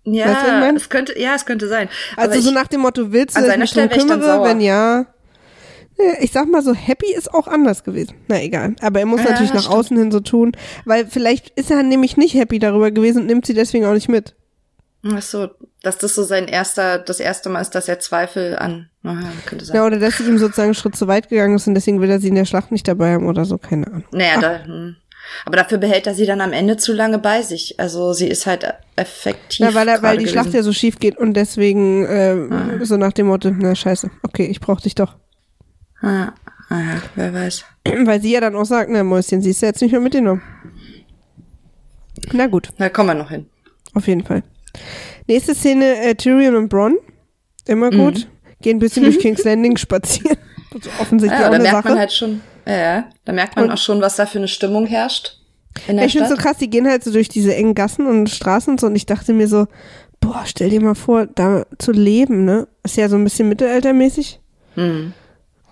Ja, weißt du, es könnte, ja, es könnte sein. Also so nach dem Motto, willst du, dass ich mich drum kümmere? Wenn ja, ich sag mal so, happy ist auch anders gewesen. Na egal. Aber er muss ja, natürlich nach stimmt. außen hin so tun, weil vielleicht ist er nämlich nicht happy darüber gewesen und nimmt sie deswegen auch nicht mit. Ach so, dass das so sein erster, das erste Mal ist, dass er Zweifel an, naja, könnte sein. Ja, oder dass sie ihm sozusagen einen Schritt zu weit gegangen ist und deswegen will er sie in der Schlacht nicht dabei haben oder so, keine Ahnung. Naja, da, hm. aber dafür behält er sie dann am Ende zu lange bei sich. Also sie ist halt effektiv. Ja, weil, er, weil die gewesen. Schlacht ja so schief geht und deswegen äh, ah. so nach dem Motto, na scheiße, okay, ich brauch dich doch. Ah, ah, wer weiß. (clears throat) Weil sie ja dann auch sagt, na Mäuschen, sie ist ja jetzt nicht mehr mitgenommen. Na gut. Da kommen wir noch hin. Auf jeden Fall. Nächste Szene, äh, Tyrion und Bronn. Immer mhm. gut. Gehen ein bisschen durch (laughs) King's Landing spazieren. (laughs) Also offensichtlich ja, auch da eine merkt Sache. man halt schon, ja, da merkt man und, auch schon, was da für eine Stimmung herrscht. In der ich finde so krass, die gehen halt so durch diese engen Gassen und Straßen und so und ich dachte mir so, boah, stell dir mal vor, da zu leben, ne? Ist ja so ein bisschen mittelaltermäßig. Mhm.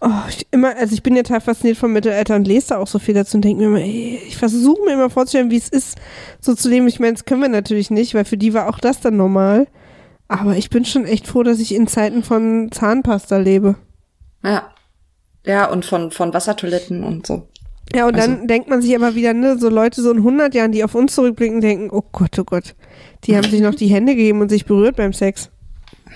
Oh, ich immer, also ich bin ja total fasziniert vom Mittelalter und lese da auch so viel dazu und denke mir immer, ey, ich versuche mir immer vorzustellen, wie es ist, so zu leben. Ich meine, das können wir natürlich nicht, weil für die war auch das dann normal. Aber ich bin schon echt froh, dass ich in Zeiten von Zahnpasta lebe. Ja. Ja, und von, von Wassertoiletten und so. Ja, und also. dann denkt man sich aber wieder, ne, so Leute so in 100 Jahren, die auf uns zurückblicken, denken, oh Gott, oh Gott, die haben sich noch die Hände gegeben und sich berührt beim Sex.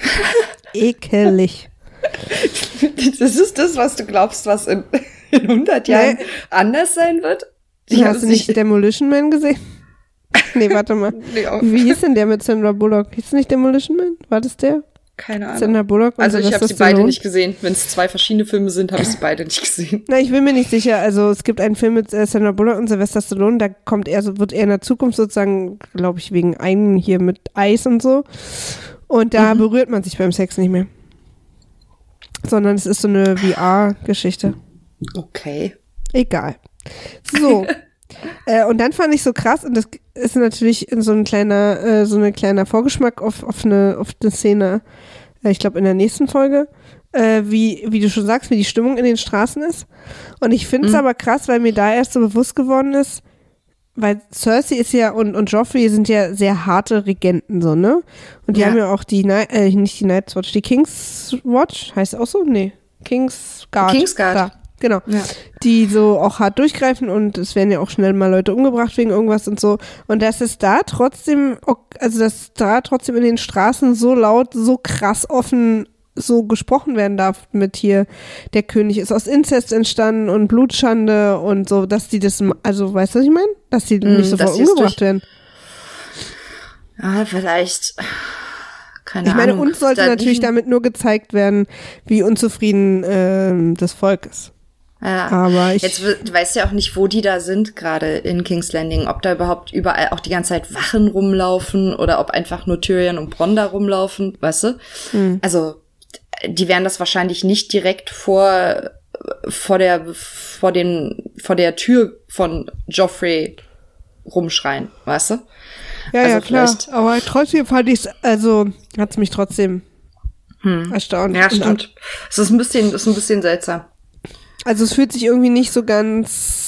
(laughs) Ekelig. (laughs) Das ist das, was du glaubst, was in, in 100 Jahren nee. anders sein wird? Ich Hast du nicht Demolition Man gesehen? (laughs) Nee, warte mal. Nee, Wie hieß denn der mit Sandra Bullock? Hieß nicht Demolition Man? War das der? Keine Ahnung. Sandra Bullock und Also ich habe sie beide nicht gesehen. Wenn es zwei verschiedene Filme sind, habe ich sie beide nicht gesehen. Na, ich bin mir nicht sicher. Also es gibt einen Film mit äh, Sandra Bullock und Sylvester Stallone, da kommt er, so wird er in der Zukunft sozusagen, glaube ich, wegen einen hier mit Eis und so. Und da mhm. berührt man sich beim Sex nicht mehr sondern es ist so eine VR-Geschichte. Okay. Egal. So. (laughs) äh, und dann fand ich so krass, und das ist natürlich so ein kleiner, äh, so ein kleiner Vorgeschmack auf, auf, eine, auf eine Szene, äh, ich glaube in der nächsten Folge, äh, wie, wie du schon sagst, wie die Stimmung in den Straßen ist. Und ich finde es mhm. aber krass, weil mir da erst so bewusst geworden ist, weil Cersei ist ja und, und Joffrey sind ja sehr harte Regenten, so, ne? Und die ja. haben ja auch die, äh, nicht die Night's Watch, die King's Watch, heißt auch so? Nee. King's Guard. King's Guard. Da, genau. Ja. Die so auch hart durchgreifen und es werden ja auch schnell mal Leute umgebracht wegen irgendwas und so. Und dass es da trotzdem, also dass da trotzdem in den Straßen so laut, so krass offen so gesprochen werden darf mit hier, der König ist aus Inzest entstanden und Blutschande und so, dass die das, also weißt du, was ich meine? Dass die mm, nicht sofort umgebracht werden. Ja, vielleicht, Keine ich meine, Ahnung. uns sollte natürlich damit nur gezeigt werden, wie unzufrieden ähm, das Volk ist. Ja. Aber ich- Jetzt weißt ja auch nicht, wo die da sind, gerade in King's Landing. Ob da überhaupt überall auch die ganze Zeit Wachen rumlaufen oder ob einfach nur Tyrion und Bronn da rumlaufen, weißt du? Hm. Also, die werden das wahrscheinlich nicht direkt vor, vor der, vor den, vor der Tür von Joffrey rumschreien, weißt du? Ja, Also ja, klar. Aber trotzdem fand ich es, also hat es mich trotzdem erstaunt. Ja, stimmt. Es ist ein bisschen, ist ein bisschen seltsam. Also es fühlt sich irgendwie nicht so ganz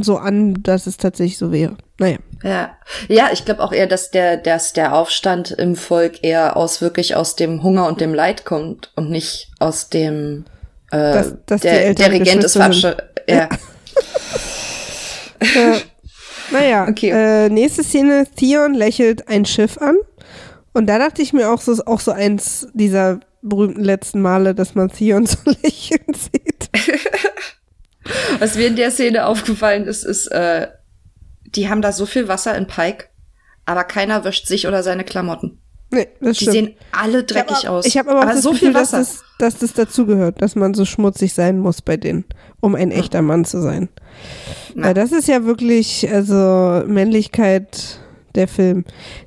so an, dass es tatsächlich so wäre. Naja. Ja, ja, ich glaube auch eher, dass der, dass der Aufstand im Volk eher aus wirklich aus dem Hunger und dem Leid kommt und nicht aus dem äh, Dass- dass der, der Regent ist. Fatsche. Ja. Äh, naja, (laughs) Okay. äh, nächste Szene, Theon lächelt ein Schiff an. Und da dachte ich mir auch, so ist auch so eins dieser berühmten letzten Male, dass man Theon (laughs) so lächeln sieht. (laughs) Was mir in der Szene aufgefallen ist, ist, äh, die haben da so viel Wasser in Pike, aber keiner wäscht sich oder seine Klamotten. Nee, das Die stimmt. sehen alle dreckig ich hab, aus. Ich habe aber auch das so Gefühl, viel Wasser. Dass, das, dass das dazugehört, dass man so schmutzig sein muss bei denen, um ein echter Mann zu sein. Na. Weil das ist ja wirklich, also Männlichkeit der Film.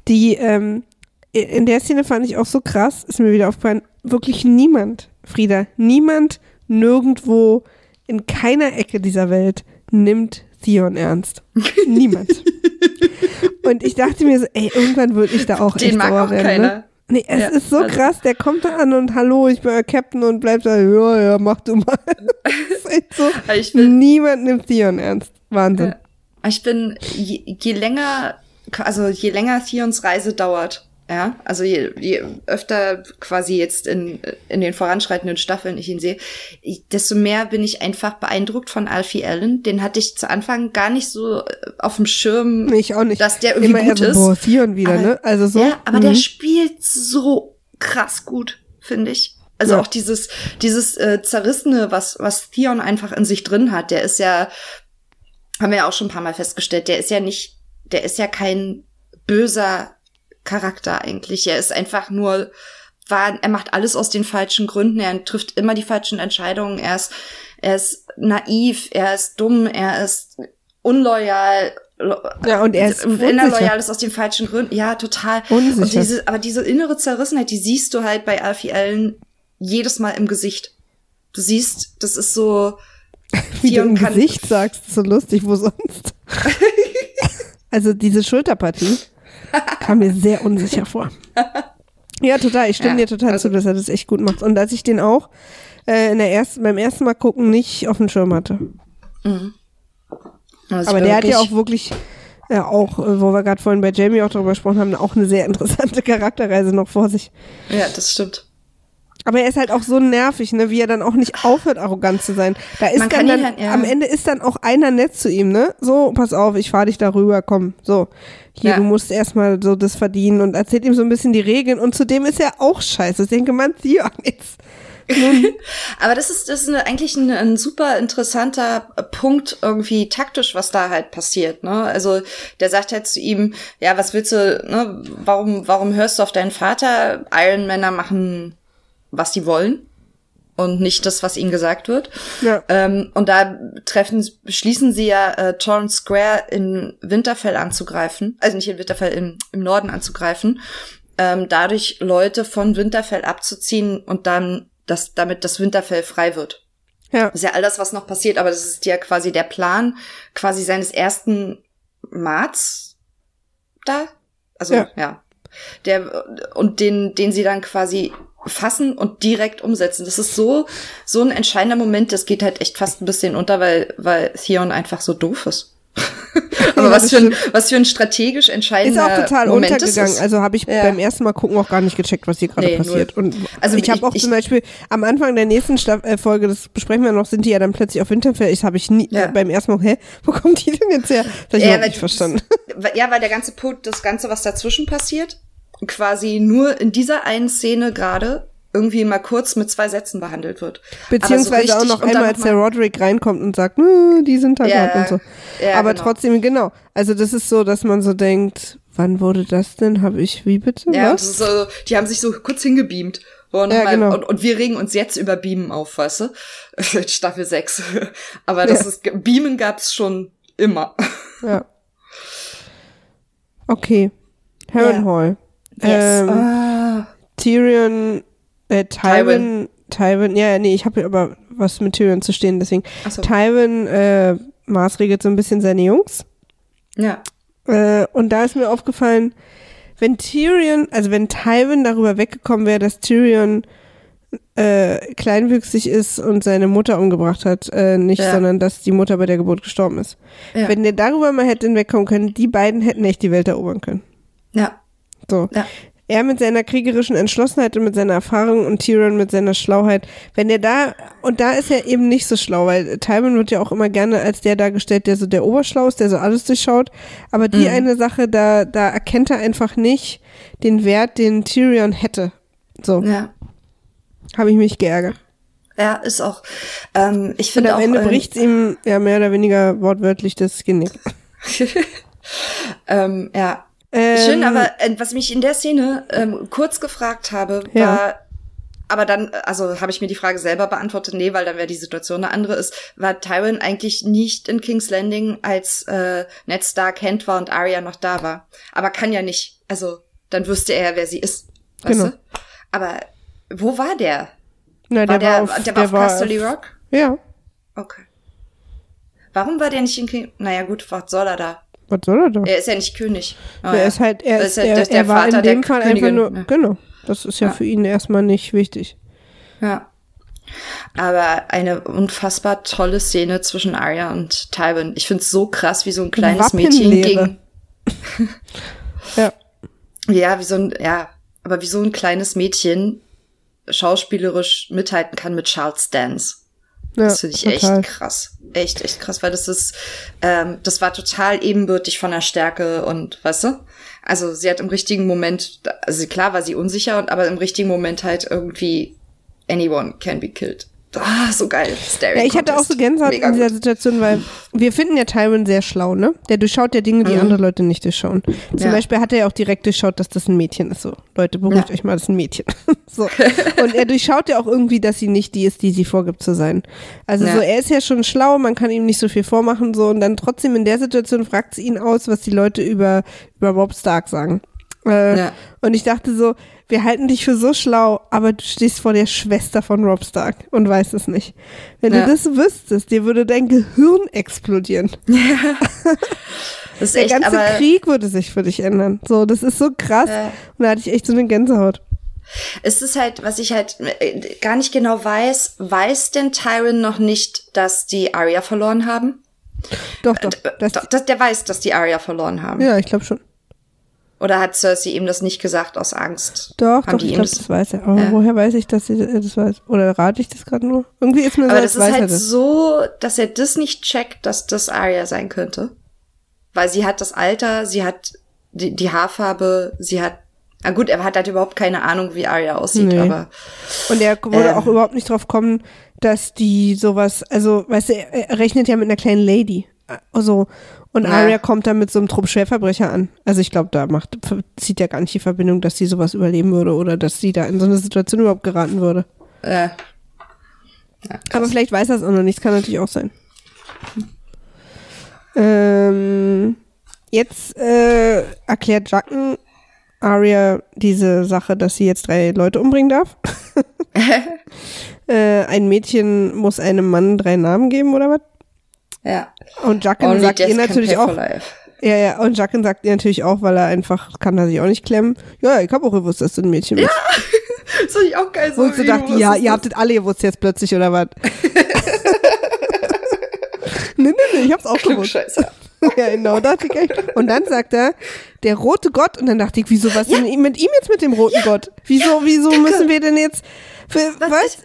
Die, ähm, in der Szene fand ich auch so krass, ist mir wieder aufgefallen, wirklich niemand, Frieda, niemand nirgendwo in keiner Ecke dieser Welt nimmt Theon ernst. Niemand. (laughs) Und ich dachte mir so, ey, irgendwann würde ich da auch Den echt mag auch werden. keiner. Ne? Nee, es Ja, ist so also- krass, der kommt da an und hallo, ich bin euer Captain und bleibt da, ja, ja, mach du mal. (laughs) So. Ich bin- Niemand nimmt Theon ernst. Wahnsinn. Ja. Ich bin, je, je länger, also je länger Theons Reise dauert, ja, also je, je öfter quasi jetzt in, in den voranschreitenden Staffeln ich ihn sehe, desto mehr bin ich einfach beeindruckt von Alfie Allen. Den hatte ich zu Anfang gar nicht so äh, auf dem Schirm, ich auch nicht. dass der irgendwie Immer gut ist. so, boah, Theon wieder, Aber- ne? Also so. Ja, aber mhm. der spielt so krass gut, finde ich. Also Ja. auch dieses, dieses äh, Zerrissene, was, was Theon einfach in sich drin hat, der ist ja, haben wir ja auch schon ein paar Mal festgestellt, der ist ja nicht, der ist ja kein böser Charakter eigentlich. Er ist einfach nur, war, er macht alles aus den falschen Gründen, er trifft immer die falschen Entscheidungen, er ist, er ist naiv, er ist dumm, er ist unloyal. Ja, und er ist Wenn er loyal ist aus den falschen Gründen, ja, total. Unsicher. Und diese, aber diese innere Zerrissenheit, die siehst du halt bei Alfie Allen jedes Mal im Gesicht. Du siehst, das ist so. (laughs) Wie du im Gesicht sagst, so lustig, wo sonst? (laughs) also diese Schulterpartie kam mir sehr unsicher vor. Ja, total. Ich stimme Ja, dir total also- zu, dass er das echt gut macht. Und dass ich den auch äh, in der ersten, beim ersten Mal gucken nicht auf dem Schirm hatte. Also Aber der hat ja auch wirklich, ja auch, äh, wo wir gerade vorhin bei Jamie auch drüber gesprochen haben, auch eine sehr (laughs) interessante Charakterreise noch vor sich. Ja, das stimmt. Aber er ist halt auch so nervig, ne, wie er dann auch nicht aufhört, arrogant zu sein. Da ist dann, dann halt- ja. am Ende ist dann auch einer nett zu ihm, ne? So, pass auf, ich fahr dich darüber, komm, so. Hier, Ja. du musst erstmal so das verdienen und erzählt ihm so ein bisschen die Regeln und zudem ist er auch scheiße. Ich denke, man, ja, jetzt. (laughs) Aber das ist, das ist eigentlich ein, ein super interessanter Punkt irgendwie taktisch, was da halt passiert. Ne? Also der sagt halt zu ihm, ja, was willst du, ne? warum, warum hörst du auf deinen Vater? Iron Männer machen, was sie wollen und nicht das, was ihnen gesagt wird. Ja. Ähm, und da treffen, beschließen sie ja, äh, Torrance Square in Winterfell anzugreifen, also nicht in Winterfell, im, im Norden anzugreifen, ähm, dadurch Leute von Winterfell abzuziehen und dann, dass damit das Winterfell frei wird. Ja. Das ist ja all das, was noch passiert, aber das ist ja quasi der Plan quasi seines ersten Marts da. Also, Ja. ja. Der, und den, den sie dann quasi fassen und direkt umsetzen. Das ist so, so ein entscheidender Moment, das geht halt echt fast ein bisschen unter, weil, weil Theon einfach so doof ist. (laughs) aber Ja, was für, ein, was für ein strategisch Ist entscheidender auch total Moment untergegangen. ist. Also habe ich Ja. beim ersten Mal gucken auch gar nicht gecheckt, was hier gerade Nee, passiert. Und Also ich habe ich- auch ich- zum Beispiel am Anfang der nächsten Staff äh, Folge, das besprechen wir noch, sind die ja dann plötzlich auf Winterfell. Ich habe ich nie Ja. äh, beim ersten Mal, hä, wo kommt die denn jetzt her? Ich Ja, weil- nicht verstanden. (laughs) Ja, weil der ganze Punkt, das Ganze, was dazwischen passiert, quasi nur in dieser einen Szene gerade irgendwie mal kurz mit zwei Sätzen behandelt wird. Beziehungsweise Aber auch so noch einmal, als der Roderick reinkommt und sagt, "Nö, die sind da Ja, gerade und so. ja, Aber genau. trotzdem, genau. Also das ist so, dass man so denkt, wann wurde das denn? Habe ich, wie bitte? Ja, Was? so, die haben sich so kurz hingebeamt. Und, Ja, mal, genau. und, und wir regen uns jetzt über Beamen auf, weißt du? (laughs) Staffel 6. (laughs) Aber das Ja. ist, Beamen gab's schon immer. Ja. Okay. Harrenhal. Ähm, Ah. Tyrion, äh, Tywin, Tywin, ja, nee, ich habe aber was mit Tyrion zu stehen, deswegen. So. Tywin äh, maßregelt so ein bisschen seine Jungs. Ja. Äh, und da ist mir aufgefallen, wenn Tyrion, also wenn Tywin darüber weggekommen wäre, dass Tyrion äh, kleinwüchsig ist und seine Mutter umgebracht hat, äh, nicht, Ja. sondern dass die Mutter bei der Geburt gestorben ist. Ja. Wenn der darüber mal hätte hinwegkommen können, die beiden hätten echt die Welt erobern können. Ja. So. Ja. Er mit seiner kriegerischen Entschlossenheit und mit seiner Erfahrung und Tyrion mit seiner Schlauheit. Wenn er da, und da ist er eben nicht so schlau, weil Tywin wird ja auch immer gerne als der dargestellt, der so der Oberschlau ist, der so alles durchschaut. Aber die Mhm. eine Sache, da, da erkennt er einfach nicht den Wert, den Tyrion hätte. So, Ja. habe ich mich geärgert. Ja, ist auch. Ähm, ich finde am auch. Ende ähm, bricht's ihm ja mehr oder weniger wortwörtlich das Genick. (laughs) ähm, ja. Ähm, Schön, aber äh, was mich in der Szene ähm, kurz gefragt habe, war, Ja. aber dann, also habe ich mir die Frage selber beantwortet, nee, weil dann wäre die Situation eine andere ist, war Tywin eigentlich nicht in King's Landing, als äh, Ned Stark Hand war und Arya noch da war. Aber kann ja nicht. Also, dann wüsste er ja, wer sie ist. Weißt Genau. du? Aber wo war der? Na, War der, auf, der war auf Casterly auf- Rock? Ja, Okay. Warum war der nicht in King? Naja, gut, was soll er da? Was soll er da? Er ist ja nicht König. Ah, er ja. ist halt, er ist, ja- er, ist der er war Vater in der dem Fall Königin. einfach nur, Ja. genau. Das ist ja, Ja. für ihn erstmal nicht wichtig. Ja. Aber eine unfassbar tolle Szene zwischen Arya und Tywin. Ich find's so krass, wie so ein kleines Mädchen gegen. (laughs) Ja. Ja, wie so ein, ja, aber wie so ein kleines Mädchen schauspielerisch mithalten kann mit Charles Dance. Ja Das finde ich total. echt krass. Echt, echt krass, weil das ist, ähm, das war total ebenbürtig von der Stärke und, weißt du? Also sie hat im richtigen Moment, also klar war sie unsicher, aber im richtigen Moment halt irgendwie anyone can be killed. Ah, so geil. Staring Ja, ich hatte auch so Gänsehaut Mega in dieser gut. Situation, weil wir finden ja Tywin sehr schlau, ne? Der durchschaut ja Dinge, die Mhm. andere Leute nicht durchschauen. Zum Ja. Beispiel hat er ja auch direkt durchschaut, dass das ein Mädchen ist. So, Leute, beruhigt Ja. euch mal, das ist ein Mädchen. (laughs) so. Und er durchschaut ja auch irgendwie, dass sie nicht die ist, die sie vorgibt zu sein. Also so, er ist ja schon schlau, man kann ihm nicht so viel vormachen, so. Und dann trotzdem in der Situation fragt sie ihn aus, was die Leute über, über Rob Stark sagen. Äh. Und ich dachte so, wir halten dich für so schlau, aber du stehst vor der Schwester von Rob Stark und weißt es nicht. Wenn Ja. du das wüsstest, dir würde dein Gehirn explodieren. (laughs) Das ist Der echt, ganze aber Krieg würde sich für dich ändern. So, das ist so krass. Ja. Und da hatte ich echt so eine Gänsehaut. es ist halt, was ich halt äh, gar nicht genau weiß, weiß denn Tyron noch nicht, dass die Arya verloren haben? Doch, doch. Doch, das, der weiß, dass die Arya verloren haben. ja, ich glaube schon. Oder hat Cersei ihm das nicht gesagt aus Angst? Doch, Haben doch, ich glaube, das- das weiß er. Aber Ja. woher weiß ich, dass sie das weiß? Oder rate ich das gerade nur? Irgendwie ist mir so, Aber das ist weiß er halt das. so, dass er das nicht checkt, dass das Arya sein könnte. Weil sie hat das Alter, sie hat die, die Haarfarbe, sie hat, na gut, er hat halt überhaupt keine Ahnung, wie Arya aussieht, Nee. aber Und er würde Ähm. auch überhaupt nicht drauf kommen, dass die sowas, also, weißt du, er rechnet ja mit einer kleinen Lady. Also, und Ja. Arya kommt dann mit so einem Trupp Schwerverbrecher an. Also ich glaube, da macht, zieht ja gar nicht die Verbindung, dass sie sowas überleben würde oder dass sie da in so eine Situation überhaupt geraten würde. äh, Aber vielleicht weiß er es auch noch nicht, das kann natürlich auch sein. Ähm, jetzt äh, erklärt Jacken Arya diese Sache, dass sie jetzt drei Leute umbringen darf. (laughs) (laughs) äh, ein Mädchen muss einem Mann drei Namen geben oder was? Ja. Und Jacken Only sagt ihr natürlich auch. Ja, ja, und Jacken sagt ihr natürlich auch, weil er einfach kann er sich auch nicht klemmen. Ja, ich habe auch gewusst, dass du ein Mädchen bist. (laughs) Das fand ich auch geil. So Und wie dachte, ja, ihr habt das alle gewusst jetzt plötzlich, oder was? (laughs) nee, nee, nee, ich hab's auch gewusst. Klugscheißer. (laughs) ja, genau, dachte ich echt. Und dann sagt er, der rote Gott, und dann dachte ich, wieso, was ist denn mit ihm jetzt mit dem roten Gott? Wieso, wieso müssen wir denn jetzt, für, was? Was?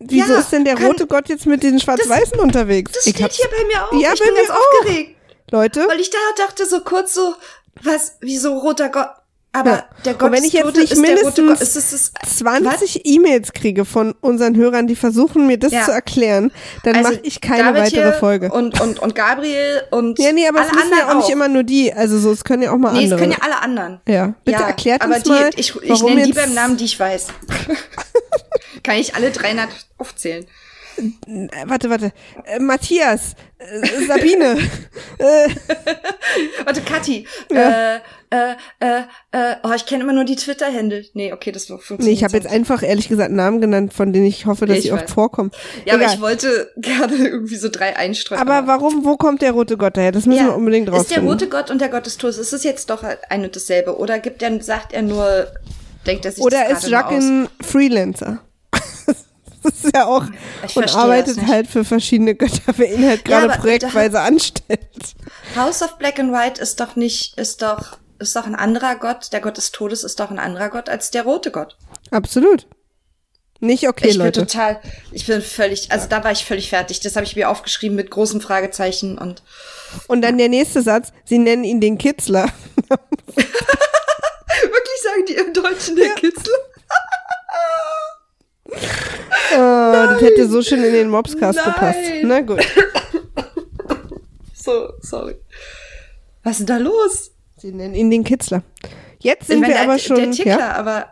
Wieso Ja, ist denn der kann- rote Gott jetzt mit den Schwarz-Weißen unterwegs? Das Ich steht hab's- hier bei mir auch. Ja, ich bei bin mir ganz auch. aufgeregt. Leute, Weil ich da dachte so kurz so, was, wieso roter Gott? Aber Ja. der Und Gott wenn ich jetzt nicht ist mindestens. Ist es, ist, 20 E-Mails kriege von unseren Hörern, die versuchen, mir das Ja. zu erklären, dann Also, mache ich keine David weitere Folge. Und, und, und Gabriel und Ja, nee, aber alle es müssen ja auch nicht immer nur die. Also so, es können ja auch mal Nee, es andere. können ja alle anderen. Ja, bitte erklärt aber uns die, mal, ich, ich warum nenne die beim Namen, die ich weiß. (laughs) Kann ich alle 300 aufzählen. Äh, warte, warte. Äh, Matthias, äh, Sabine. (laughs) äh, Warte, Kathi. Ja. Äh, äh, äh, äh, oh, ich kenne immer nur die Twitter-Händel. Nee, okay, das funktioniert. nee, ich habe jetzt einfach ehrlich gesagt Namen genannt, von denen ich hoffe, dass Ich sie oft vorkommen. Ja, aber Egal. ich wollte (laughs) gerade irgendwie so drei einstreuen. aber warum, wo kommt der rote Gott daher? Das müssen wir unbedingt Ist der rote Gott und der Gott des Todes, ist es jetzt doch ein und dasselbe? Oder gibt er, sagt er nur, denkt er sich Oder das ist Jacques ein Freelancer? (laughs) das ist ja auch Ich und arbeitet halt für verschiedene Götter, für ihn halt gerade da- projektweise anstellt. House of Black and White ist doch nicht, ist doch, ist doch ein anderer Gott. Der Gott des Todes ist doch ein anderer Gott als der rote Gott. Absolut. Nicht okay, ich Leute. bin total, ich bin völlig, also da war ich völlig fertig. Das habe ich mir aufgeschrieben mit großen Fragezeichen und Und dann der nächste Satz, sie nennen ihn den Kitzler. (laughs) wirklich sagen die im Deutschen Kitzel? Oh, das hätte so schön in den Mobscast Nein. gepasst. Na gut. So, sorry. Was ist denn da los? Sie nennen ihn den Kitzler. Jetzt sind meine, wir aber der, schon. der Tickler, ja? aber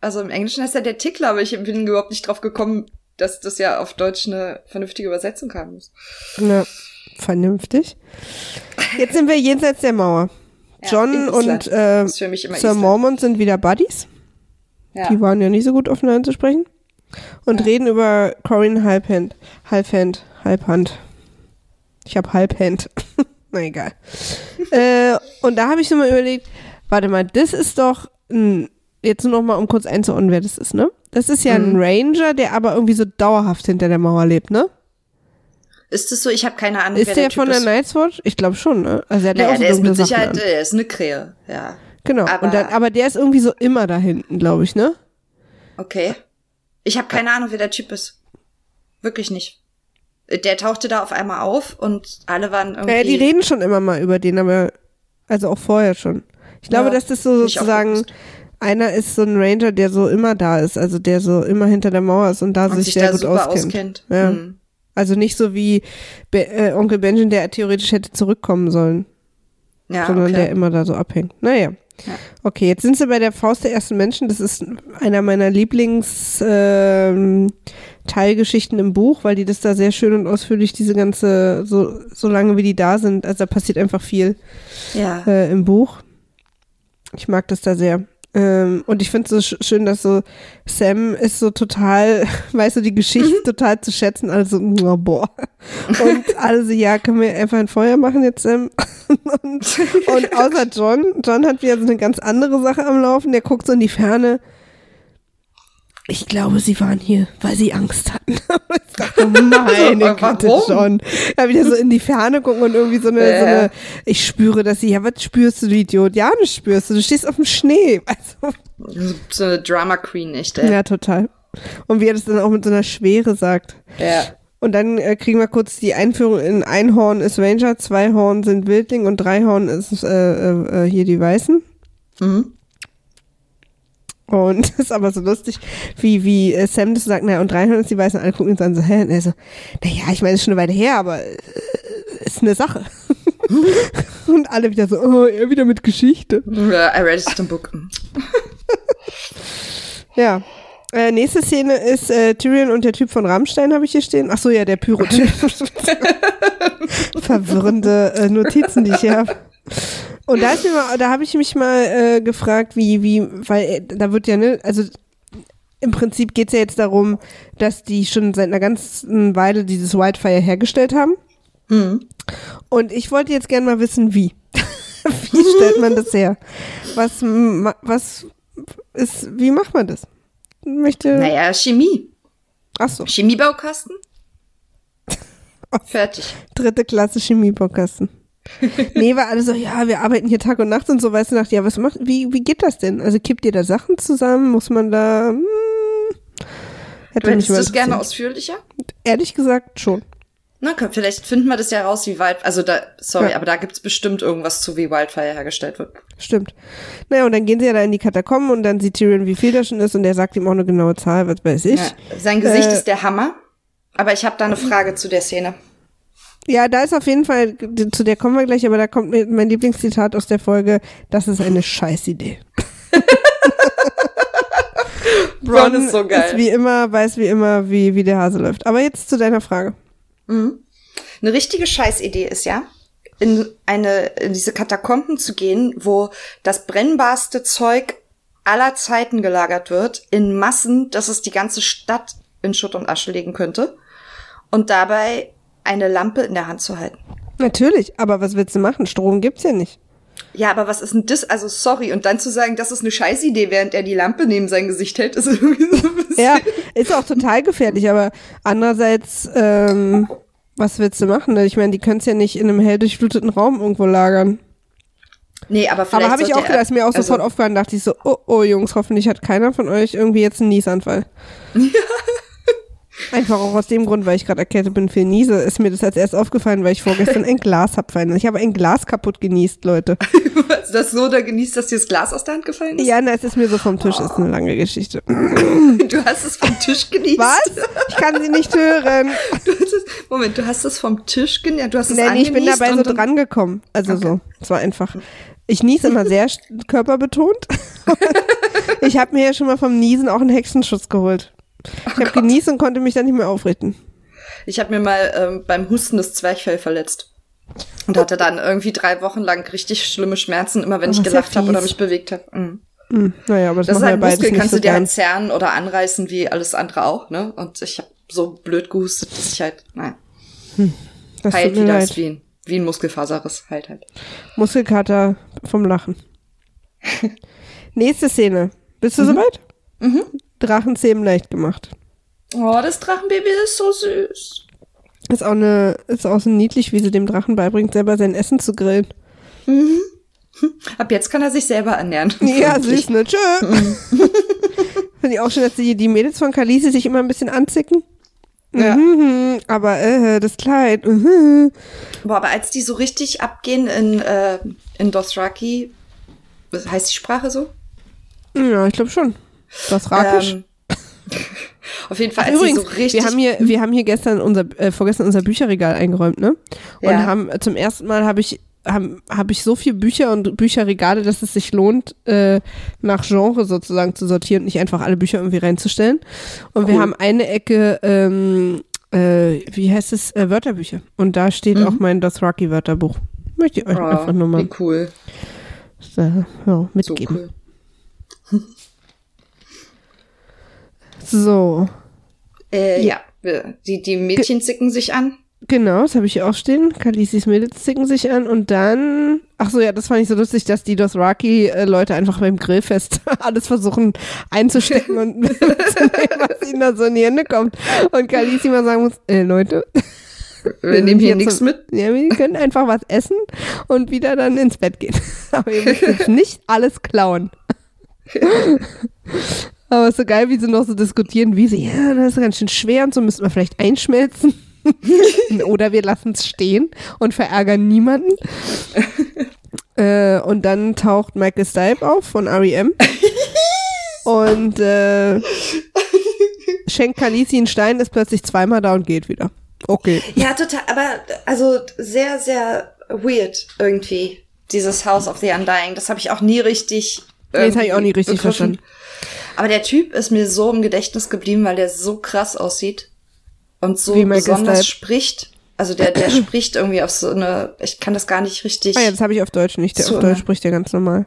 also im Englischen heißt er der Tickler, aber ich bin überhaupt nicht drauf gekommen, dass das ja auf Deutsch eine vernünftige Übersetzung haben muss. Na, vernünftig. Jetzt sind wir jenseits der Mauer. Ja, John in und äh, Sir Island. Mormont sind wieder Buddies. Ja. Die waren ja nicht so gut aufeinander zu sprechen. Und Ja. reden über Corinne Halbhand. Halbhand. Halbhand. Ich habe Halbhand. (laughs) Na egal. (laughs) äh, und da habe ich so mal überlegt, warte mal, das ist doch ein, jetzt nur noch mal, um kurz einzuordnen, wer das ist, ne? Das ist ja Mhm. ein Ranger, der aber irgendwie so dauerhaft hinter der Mauer lebt, ne? Ist es so? Ich habe keine Ahnung, Ist der, der von der. Night's Watch? Ich glaube schon, ne? Also er hat ja Naja, auch so der ist mit Sachen Sicherheit, an. der ist eine Krähe, ja. Genau. aber- dann, aber der ist irgendwie so immer da hinten, glaube ich, ne? Okay. Ich habe keine Ahnung, wer der Typ ist. Wirklich nicht. Der tauchte da auf einmal auf und alle waren irgendwie. Naja, die reden schon immer mal über den, aber also auch vorher schon. Ich glaube, Ja, dass das so sozusagen einer ist so ein Ranger, der so immer da ist, also der so immer hinter der Mauer ist und da und sich, sich sehr da gut super auskennt. auskennt. Ja. Hm. Also nicht so wie Be äh, Onkel Benjamin, der theoretisch hätte zurückkommen sollen, Ja, sondern der okay. immer da so abhängt. Naja. Ja. Okay, jetzt sind sie bei der Faust der ersten Menschen. Das ist einer meiner Lieblings ähm, im Buch, weil die das da sehr schön und ausführlich diese ganze, so, so lange wie die da sind, also da passiert einfach viel Ja. äh, im Buch. Ich mag das da sehr. Ähm, und ich finde es so sch schön, dass so Sam ist so total, (laughs) weißt du, die Geschichte total zu schätzen. Also, oh, boah. (laughs) Und alle so, ja, können wir einfach ein Feuer machen jetzt, Sam? (laughs) und, und außer John, John hat wieder so eine ganz andere Sache am Laufen. Der guckt so in die Ferne. Ich glaube, sie waren hier, weil sie Angst hatten. (laughs) ich dachte, meine Güte? John. Ja, wieder so in die Ferne gucken und irgendwie so eine, so Ja. eine ich spüre das hier. Ja, was spürst du, du Idiot? Ja, das spürst du. Du stehst auf dem Schnee. (laughs) Also, So eine Drama Queen, echt, ey. ja, total. Und wie er das dann auch mit so einer Schwere sagt. Ja. Und dann äh, kriegen wir kurz die Einführung in ein Horn ist Ranger, zwei Horn sind Wildling und drei Horn ist äh, äh, äh, hier die Weißen. Mhm. Und (laughs) das ist aber so lustig, wie, wie äh, Sam das sagt, naja, und drei Horn ist die Weißen, alle gucken uns an so, hä? Und er so, naja, ich meine, ist schon eine Weile her, aber äh, ist eine Sache. (laughs) und alle wieder so, oh, er wieder mit Geschichte. I read it in book. (laughs) Ja. Äh, nächste Szene ist äh, Tyrion und der Typ von Rammstein, habe ich hier stehen. Ach so, ja, der Pyro-Typ. Verwirrende äh, Notizen, die ich hier habe. Und da ist mir mal, da habe ich mich mal äh, gefragt, wie, wie, weil äh, da wird ja, ne, also im Prinzip geht es ja jetzt darum, dass die schon seit einer ganzen Weile dieses Wildfire hergestellt haben. Mhm. Und ich wollte jetzt gerne mal wissen, wie. (laughs) wie stellt man das her? Was, was ist, wie macht man das? Möchte. Naja, Chemie. Ach so, Chemiebaukasten? (laughs) Fertig. dritte Klasse Chemiebaukasten. (laughs) nee, war alle so, ja, wir arbeiten hier Tag und Nacht und so, weißt du, dachte, ja, was macht, wie, wie geht das denn? Also kippt ihr da Sachen zusammen? Muss man da, hm, hätte Du hättest mal das gerne ausführlicher? Ehrlich gesagt schon. Na, vielleicht finden wir das ja raus, wie weit, also da, sorry, ja. aber da gibt's bestimmt irgendwas zu, wie Wildfire hergestellt wird. Stimmt. Naja, und dann gehen sie ja da in die Katakomben und dann sieht Tyrion, wie viel da schon ist und der sagt ihm auch eine genaue Zahl, was weiß ich. Ja. Sein Gesicht äh, ist der Hammer, aber ich habe da eine Frage zu der Szene. Ja, da ist auf jeden Fall, zu der kommen wir gleich, aber da kommt mein Lieblingszitat aus der Folge, das ist eine Scheißidee. (laughs) Bron ist so geil. Ist wie immer, weiß wie immer, wie, wie der Hase läuft. Aber jetzt zu deiner Frage. Mhm. Eine richtige Scheißidee ist ja, in eine, in diese Katakomben zu gehen, wo das brennbarste Zeug aller Zeiten gelagert wird, in Massen, dass es die ganze Stadt in Schutt und Asche legen könnte. Und dabei eine Lampe in der Hand zu halten. Natürlich, aber was willst du machen? Strom gibt's ja nicht. Ja, aber was ist denn das? Also sorry, und dann zu sagen, das ist eine Scheißidee, während er die Lampe neben sein Gesicht hält, ist (laughs) irgendwie so ein bisschen. Ja, ist auch total gefährlich, aber andererseits, ähm, was willst du machen? Ich meine, die können es ja nicht in einem hell durchfluteten Raum irgendwo lagern. Nee, aber vielleicht. Aber habe ich auch gedacht, ist mir auch also, sofort aufgefallen, dachte ich so, oh, oh Jungs, hoffentlich hat keiner von euch irgendwie jetzt einen Niesanfall. Ja. (laughs) Einfach auch aus dem Grund, weil ich gerade erkältet bin für Niese, ist mir das als erst aufgefallen, weil ich vorgestern ein Glas hab fallen. Ich habe ein Glas kaputt genießt, Leute. Was, (laughs) das so da genießt, dass dir das Glas aus der Hand gefallen ist? Ja, na, es ist mir so vom Tisch, oh. ist eine lange Geschichte. (laughs) Du hast es vom Tisch genießt? Was? Ich kann sie nicht hören. Du es, Moment, du hast es vom Tisch genießt? Du hast es nee, ich bin dabei so dran gekommen. Also okay. so, es war einfach. Ich niese immer sehr körperbetont. (laughs) ich habe mir ja schon mal vom Niesen auch einen Hexenschutz geholt. Ich oh habe genießt und konnte mich dann nicht mehr aufrichten. Ich habe mir mal ähm, beim Husten das Zwerchfell verletzt. Und hatte dann irgendwie drei Wochen lang richtig schlimme Schmerzen, immer wenn oh, ich gelacht habe oder mich bewegt habe. Mhm. Mhm. Naja, aber das, das ist halt Muskel, kannst du dir halt zerren oder anreißen, wie alles andere auch, ne? Und ich habe so blöd gehustet, dass ich halt, nein. Hm. Das heilt wieder ist wie ein, wie ein Muskelfaserriss, halt halt. Muskelkater vom Lachen. (laughs) Nächste Szene. Bist du mhm. soweit? Mhm. Drachenzähmen leicht gemacht. Oh, das Drachenbaby ist so süß. Ist auch, eine, ist auch so niedlich, wie sie dem Drachen beibringt, selber sein Essen zu grillen. Mhm. (laughs) Ab jetzt kann er sich selber ernähren. (laughs) Ja, süß, ne? Tschö. (laughs) Mhm. Finde ich auch schön, dass die, die Mädels von Kalisi sich immer ein bisschen anzicken. Ja. Mhm, aber äh, das Kleid. Mhm. Boah, aber als die so richtig abgehen in, äh, in Dothraki, heißt die Sprache so? Ja, ich glaube schon. Das Rakisch. Ähm, (laughs) auf jeden Fall, Übrigens, so richtig. Wir haben hier, wir haben hier gestern unser, äh, vorgestern unser Bücherregal eingeräumt, ne? Und ja. haben zum ersten Mal habe ich habe hab ich so viele Bücher und Bücherregale, dass es sich lohnt, äh, nach Genre sozusagen zu sortieren und nicht einfach alle Bücher irgendwie reinzustellen. Und cool. wir haben eine Ecke, ähm, äh, wie heißt es, äh, Wörterbücher. Und da steht mhm. auch mein Dothraki Wörterbuch. Möchte ich euch oh, einfach nur mal cool. So, ja, mitgeben. So cool. (laughs) So. Äh, ja. Die, die Mädchen zicken sich an. Genau, das habe ich hier auch stehen. Kalisis Mädels zicken sich an und dann. Ach so, ja, das fand ich so lustig, dass die Dothraki-Leute einfach beim Grillfest (laughs) alles versuchen einzustecken und (laughs) was ihnen da so in die Hände kommt. Und Kalisi mal sagen muss: äh, Leute. Wir nehmen hier nichts mit. Ja, wir können einfach was essen und wieder dann ins Bett gehen. (laughs) Aber ihr müsst jetzt nicht alles klauen. Aber es ist so geil, wie sie noch so diskutieren, wie sie, ja, das ist ganz schön schwer und so müssen wir vielleicht einschmelzen. (laughs) Oder wir lassen es stehen und verärgern niemanden. (laughs) äh, und dann taucht Michael Stipe auf von REM. (laughs) und äh, schenkt Khaleesi einen Stein, ist plötzlich zweimal da und geht wieder. Okay. Ja, total, aber also sehr, sehr weird irgendwie, dieses House of the Undying. Das habe ich auch nie richtig. Nee, das habe ich auch nie richtig begriffen. verstanden. Aber der Typ ist mir so im Gedächtnis geblieben, weil der so krass aussieht und so besonders spricht. Also der, der (clears throat) spricht irgendwie auf so eine, ich kann das gar nicht richtig. Ah ja, das habe ich auf Deutsch nicht. Der auf Deutsch spricht der ganz normal.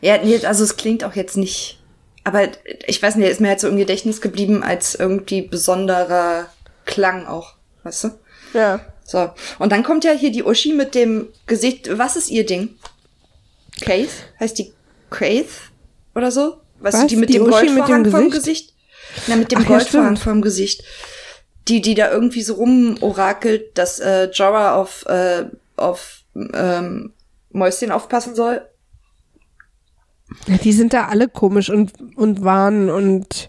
Ja, nee, also es klingt auch jetzt nicht. Aber ich weiß nicht, der ist mir halt so im Gedächtnis geblieben als irgendwie besonderer Klang auch, weißt du? Ja. So. Und dann kommt ja hier die Uschi mit dem Gesicht. Was ist ihr Ding? Keith? Heißt die Keith oder so? Weißt Was? du, die mit die dem Goldvorhang mit dem vom Gesicht? Na, mit dem Ach, Goldvorhang ja, vom Gesicht. Die, die da irgendwie so rumorakelt, dass äh, Jorah auf, äh, auf ähm, Mäuschen aufpassen soll. Ja, die sind da alle komisch und, und warnen und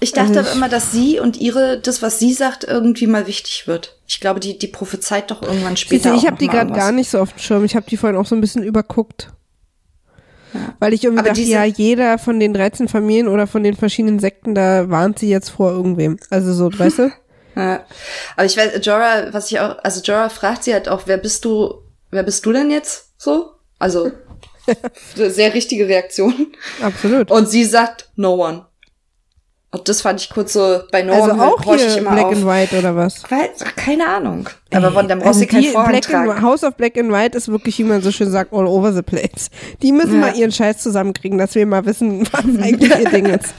Ich dachte also ich, immer, dass sie und ihre, das, was sie sagt, irgendwie mal wichtig wird. Ich glaube, die, die prophezeit doch irgendwann später. Siehste, ich habe die gerade gar nicht so auf dem Schirm. Ich habe die vorhin auch so ein bisschen überguckt. Ja. Weil ich irgendwie Aber dachte, ja, jeder von den 13 Familien oder von den verschiedenen Sekten, da warnt sie jetzt vor irgendwem. Also so, (laughs) weißt du? Ja. Aber ich weiß, Jorah, was ich auch, also Jorah fragt sie halt auch, wer bist du, wer bist du denn jetzt so? Also, (laughs) sehr richtige Reaktion. Absolut. Und sie sagt, no one. Und das fand ich kurz so bei No also auch hier Black auf. and White oder was? Weil, keine Ahnung. Aber von dem brauchst also kein Black and, House of Black and White ist wirklich, wie man so schön sagt, all over the place. Die müssen ja. mal ihren Scheiß zusammenkriegen, dass wir mal wissen, (laughs) was eigentlich ihr Ding ist.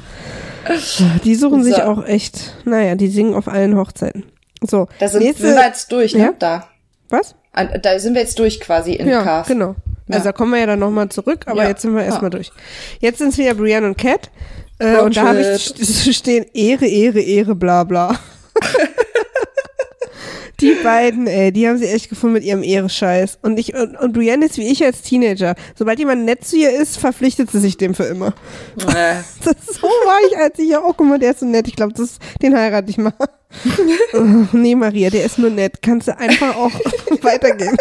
Die suchen so. sich auch echt, naja, die singen auf allen Hochzeiten. So. Da sind, nächste, sind wir jetzt durch, ne? Ja? Da. Was? Da sind wir jetzt durch quasi in ja, Carve. genau. Ja. Also da kommen wir ja dann nochmal zurück, aber ja. jetzt sind wir erstmal durch. Jetzt sind es wieder Brienne und Cat. Äh, und da habe ich (laughs) stehen Ehre, Ehre, Ehre, bla bla. (laughs) die beiden, ey, die haben sie echt gefunden mit ihrem Ehre-Scheiß. Und ich, und, und Brienne ist wie ich als Teenager. Sobald jemand nett zu ihr ist, verpflichtet sie sich dem für immer. Äh. (laughs) Das, so war ich, als ich ja auch, guck mal, der ist so nett. Ich glaube, den heirate ich mal. oh, nee, Maria, der ist nur nett. Kannst du einfach auch weitergehen.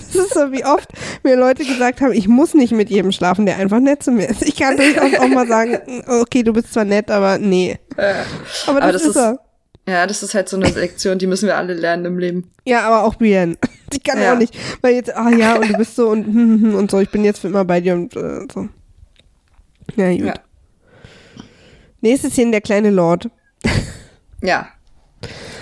Das ist so, wie oft mir Leute gesagt haben, ich muss nicht mit jedem schlafen, der einfach nett zu mir ist. Ich kann durchaus auch mal sagen, okay, du bist zwar nett, aber nee. Äh, aber das, aber das ist, ist er. Ja, das ist halt so eine Lektion, die müssen wir alle lernen im Leben. Ja, aber auch Brienne. Die kann ja. auch nicht. Weil jetzt, ah ja, und du bist so und, hm, hm, und so, ich bin jetzt für immer bei dir und äh, so. Ja, gut. Ja. Nächste Szene, der kleine Lord. Ja.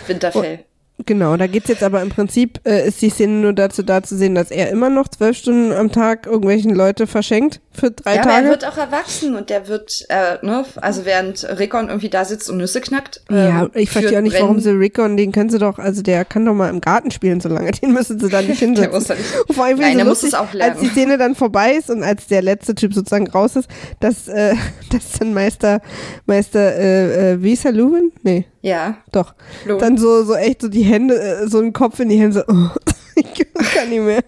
Winterfell. Genau, da geht's jetzt aber im Prinzip, äh, ist die Szene nur dazu da zu sehen, dass er immer noch zwölf Stunden am Tag irgendwelchen Leute verschenkt für drei ja, Tage. Ja, aber er wird auch erwachsen und der wird, äh, ne, also während Rickon irgendwie da sitzt und Nüsse knackt. Ähm, ja, ich verstehe auch nicht, warum sie Rickon, den können sie doch, also der kann doch mal im Garten spielen, so lange, (laughs) den müssen sie da nicht (laughs) hinsetzen. der muss nicht. Vor allem Nein, so der lustig, muss es auch lernen. Als die Szene dann vorbei ist und als der letzte Typ sozusagen raus ist, dass, äh, (laughs) dass dann Meister, Meister, äh, äh, wie ist er, Lewin? Nee. Ja. Doch. Lewin. Dann so, so echt so die Hände, äh, so einen Kopf in die Hände, so, oh. (laughs) ich kann nicht mehr.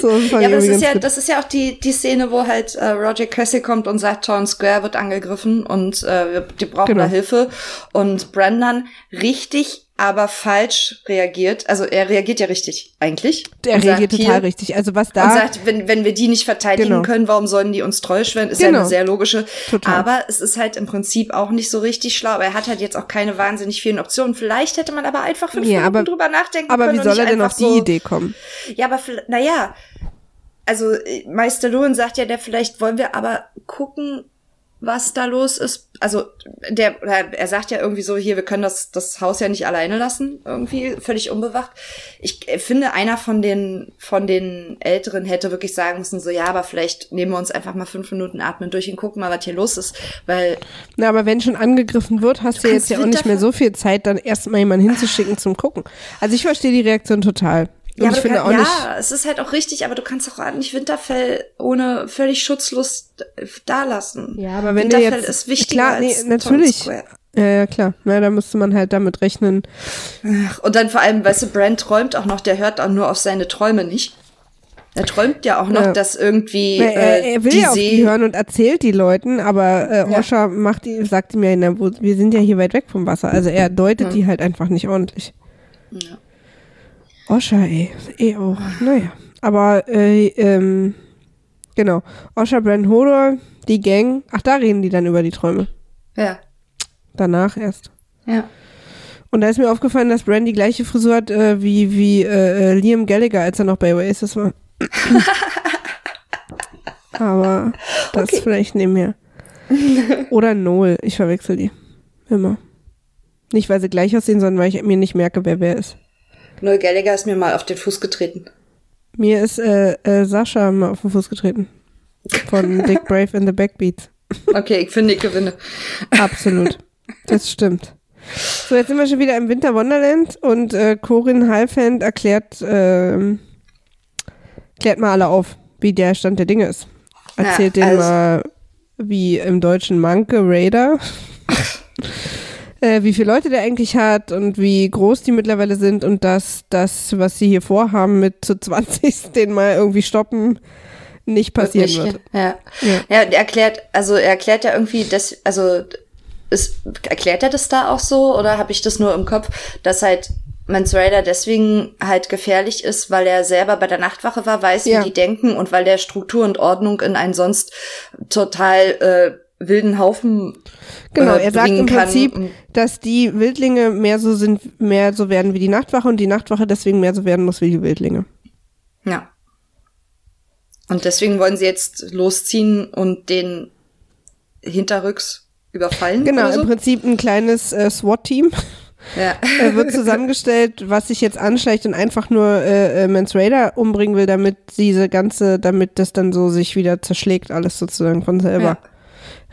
So, das ja, aber das ist ja, das ist ja auch die, die Szene, wo halt äh, Roger Cressy kommt und sagt, Town Square wird angegriffen und äh, die brauchen genau. da Hilfe. Und Brandon richtig aber falsch reagiert. Also er reagiert ja richtig, eigentlich. Der reagiert total hier, richtig. Also was da. Und sagt, wenn, wenn wir die nicht verteidigen genau. können, warum sollen die uns treu schwören? Ist genau. ja eine sehr logische. Total. Aber es ist halt im Prinzip auch nicht so richtig schlau. Aber er hat halt jetzt auch keine wahnsinnig vielen Optionen. Vielleicht hätte man aber einfach fünf ja, Minuten aber, drüber nachdenken aber können. Aber wie soll er denn auf die so, Idee kommen? Ja, aber naja. Also Meister Lohen sagt ja, der vielleicht wollen wir aber gucken, was da los ist. Also der, er sagt ja irgendwie so, hier, wir können das, das Haus ja nicht alleine lassen, irgendwie völlig unbewacht. Ich finde, einer von den, von den Älteren hätte wirklich sagen müssen, so, ja, aber vielleicht nehmen wir uns einfach mal fünf Minuten atmen durch und gucken mal, was hier los ist, weil. Na, aber wenn schon angegriffen wird, hast du, du jetzt ja auch nicht mehr so viel Zeit, dann erstmal jemanden hinzuschicken zum Gucken. Also ich verstehe die Reaktion total. Und ja, ich finde kann, auch nicht. Ja, es ist halt auch richtig, aber du kannst auch nicht Winterfell ohne völlig schutzlos dalassen. Ja, aber wenn Winterfell jetzt, ist wichtiger klar, nee, als natürlich. Ja, ja, klar. Na, da müsste man halt damit rechnen. Ach, und dann vor allem, weißt du, Brand träumt auch noch, der hört auch nur auf seine Träume nicht. Er träumt ja auch noch, ja. dass irgendwie. Na, er, äh, er will ja auf die hören und erzählt die Leuten, aber äh, Osha ja. macht die, sagt ihm ja, wir sind ja hier weit weg vom Wasser. Also er deutet hm. die halt einfach nicht ordentlich. Ja. Osha, ey. Eh auch. Naja. Aber, äh, ähm, genau. Osha, Brand Hodor, die Gang. Ach, da reden die dann über die Träume. Ja. Danach erst. Ja. Und da ist mir aufgefallen, dass Brand die gleiche Frisur hat äh, wie, wie äh, äh Liam Gallagher, als er noch bei Oasis war. (laughs) Aber das okay. vielleicht nebenher. Oder Noel. Ich verwechsel die. Immer. Nicht, weil sie gleich aussehen, sondern weil ich mir nicht merke, wer wer ist. Noel Gallagher ist mir mal auf den Fuß getreten. Mir ist äh, äh, Sascha mal auf den Fuß getreten. Von (laughs) Dick Brave in the Backbeats. Okay, ich finde, ich gewinne. Absolut. (laughs) Das stimmt. So, jetzt sind wir schon wieder im Winter Wonderland und äh, Corinne Halfhand erklärt, äh, klärt mal alle auf, wie der Stand der Dinge ist. Erzählt ja, also, denen mal, wie im deutschen Manke Raider (laughs) äh, wie viele Leute der eigentlich hat und wie groß die mittlerweile sind und dass das, was sie hier vorhaben, mit zu 20 (laughs) den mal irgendwie stoppen, nicht passieren wird. wird. Ja. ja. ja, er erklärt, also er erklärt ja irgendwie, dass, also ist, erklärt er das da auch so oder habe ich das nur im Kopf, dass halt Mans Raider deswegen halt gefährlich ist, weil er selber bei der Nachtwache war, weiß, Ja. wie die denken und weil der Struktur und Ordnung in einen sonst total äh, wilden Haufen Genau, äh, er sagt im kann. Prinzip, dass die Wildlinge mehr so sind, mehr so werden wie die Nachtwache und die Nachtwache deswegen mehr so werden muss wie die Wildlinge. Ja. Und deswegen wollen sie jetzt losziehen und den hinterrücks überfallen. Genau, so? im Prinzip ein kleines äh, SWAT-Team Ja. wird zusammengestellt, was sich jetzt anschleicht und einfach nur äh, äh, Mans Raider umbringen will, damit diese ganze, damit das dann so sich wieder zerschlägt, alles sozusagen von selber. Ja.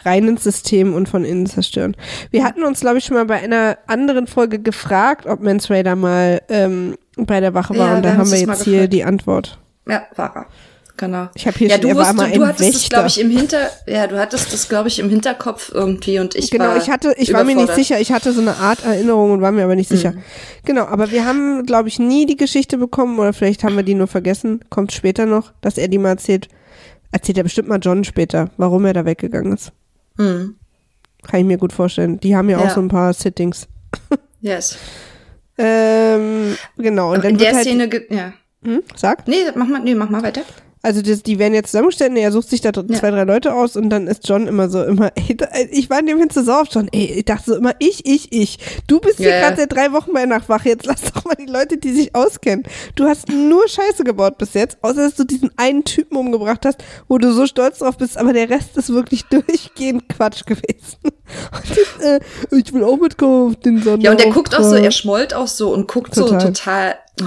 Rein ins System und von innen zerstören. Wir hatten uns, glaube ich, schon mal bei einer anderen Folge gefragt, ob Mans Raider mal ähm, bei der Wache war Ja, und da haben wir jetzt hier die Antwort. Ja, war er. Genau. Ich habe hier ja, schon, du, er wusst, mal du, du hattest das, glaube ich, Wächter. im Hinter, ja, du hattest das, glaube ich, im Hinterkopf irgendwie und ich genau, war ich hatte, ich war mir nicht sicher, ich hatte so eine Art Erinnerung und war mir aber nicht sicher. Mhm. Genau, aber wir haben, glaube ich, nie die Geschichte bekommen oder vielleicht haben wir die nur vergessen, kommt später noch, dass er die mal erzählt. Erzählt er bestimmt mal John später, warum er da weggegangen ist. Mhm. Kann ich mir gut vorstellen. Die haben ja, auch Ja. so ein paar Sittings. (laughs) Yes. Ähm, genau, und dann in der halt, Szene, ja. hm, sag? Nee, mach mal, nee, mach mal weiter. Also das, die werden jetzt zusammengestellt, nee, er sucht sich da Ja. zwei, drei Leute aus und dann ist John immer so immer, (laughs) ey, ich war in dem Hin so sauer auf John, ey, ich dachte so immer, ich, ich, ich. Du bist hier Ja, ja. gerade seit drei Wochen bei Nachtwache, jetzt lass doch mal die Leute, die sich auskennen. Du hast nur Scheiße gebaut bis jetzt, außer dass du diesen einen Typen umgebracht hast, wo du so stolz drauf bist, aber der Rest ist wirklich (laughs) durchgehend Quatsch gewesen. (laughs) Und äh, ich will auch mitkommen auf den Sonntag. Ja, und der guckt auch so, er schmollt auch so und guckt Total. so total, oh,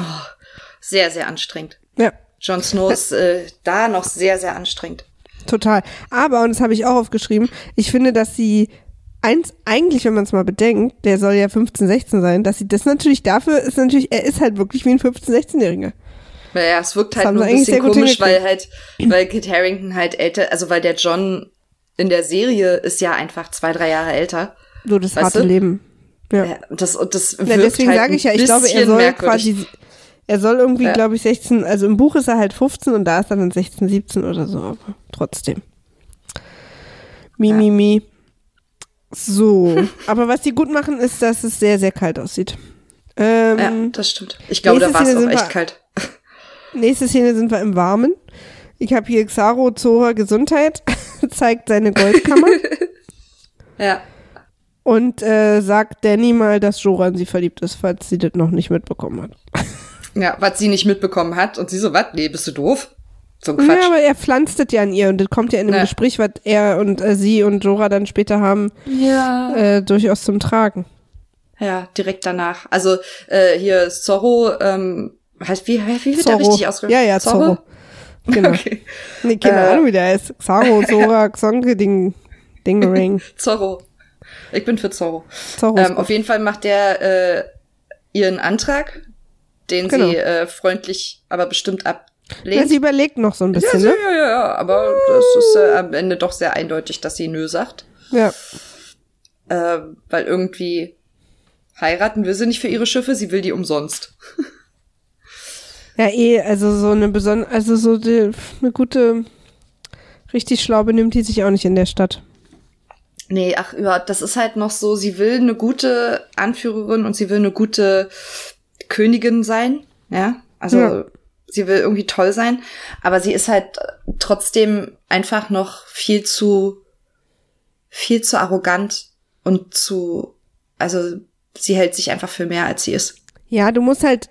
sehr, sehr anstrengend. Ja. Jon Snow ist äh, da noch sehr, sehr anstrengend. Total. Aber, und das habe ich auch aufgeschrieben, ich finde, dass sie eins, eigentlich, wenn man es mal bedenkt, der soll ja 15, 16 sein, dass sie das natürlich dafür ist natürlich, er ist halt wirklich wie ein 15, 16-Jähriger. Naja, es wirkt halt nur ein bisschen komisch, weil halt, weil Kit Harrington halt älter, also weil der John in der Serie ist ja einfach zwei, drei Jahre älter. So das harte du? Leben. Ja. Das, und das wirkt deswegen halt sage ich ja, ich glaube, er soll merkwürdig. quasi, er soll irgendwie, Ja. glaube ich, 16, also im Buch ist er halt 15 und da ist er dann 16, 17 oder so, aber trotzdem. Mi, Ja. mi, mi. So. (laughs) aber was die gut machen, ist, dass es sehr, sehr kalt aussieht. Ähm, Ja, das stimmt. Ich glaube, da war es auch echt wir- kalt. (laughs) Nächste Szene sind wir im Warmen. Ich habe hier Xaro Zora Gesundheit, (laughs) zeigt seine Goldkammer Ja. und äh, sagt Danny mal, dass Jorah in sie verliebt ist, falls sie das noch nicht mitbekommen hat. Ja, was sie nicht mitbekommen hat. Und sie so, was? Nee, bist du doof? So ein Quatsch. Ja, aber er pflanzt das ja an ihr und das kommt ja in dem Ja. Gespräch, was er und äh, sie und Jorah dann später haben, Ja. äh, durchaus zum Tragen. Ja, direkt danach. Also äh, hier Zorro, ähm, heißt wie, wie wird der Zorro. richtig ausgesprochen? Ja, ja, Zorro. Genau. Okay. Nee, keine Äh. Ahnung, wie der heißt. Xaro, Zora, (laughs) Xonke, Ding, Dingering. Zorro. Ich bin für Zorro. Zorro. Ähm, auf jeden Fall macht der äh, ihren Antrag, den Genau. sie äh, freundlich, aber bestimmt ja, ablehnt. sie überlegt noch so ein ja, bisschen, sie- ne? ja, ja, ja, aber das ist äh, am Ende doch sehr eindeutig, dass sie Nö sagt. Ja. Äh, weil irgendwie heiraten will sie nicht für ihre Schiffe, sie will die umsonst. Ja, eh, also so eine besondere, also so die, eine gute, richtig schlau benimmt die sich auch nicht in der Stadt. Nee, ach ja, das ist halt noch so, sie will eine gute Anführerin und sie will eine gute Königin sein, ja. Also Ja. sie will irgendwie toll sein, aber sie ist halt trotzdem einfach noch viel zu viel zu arrogant und zu also sie hält sich einfach für mehr als sie ist. Ja, du musst halt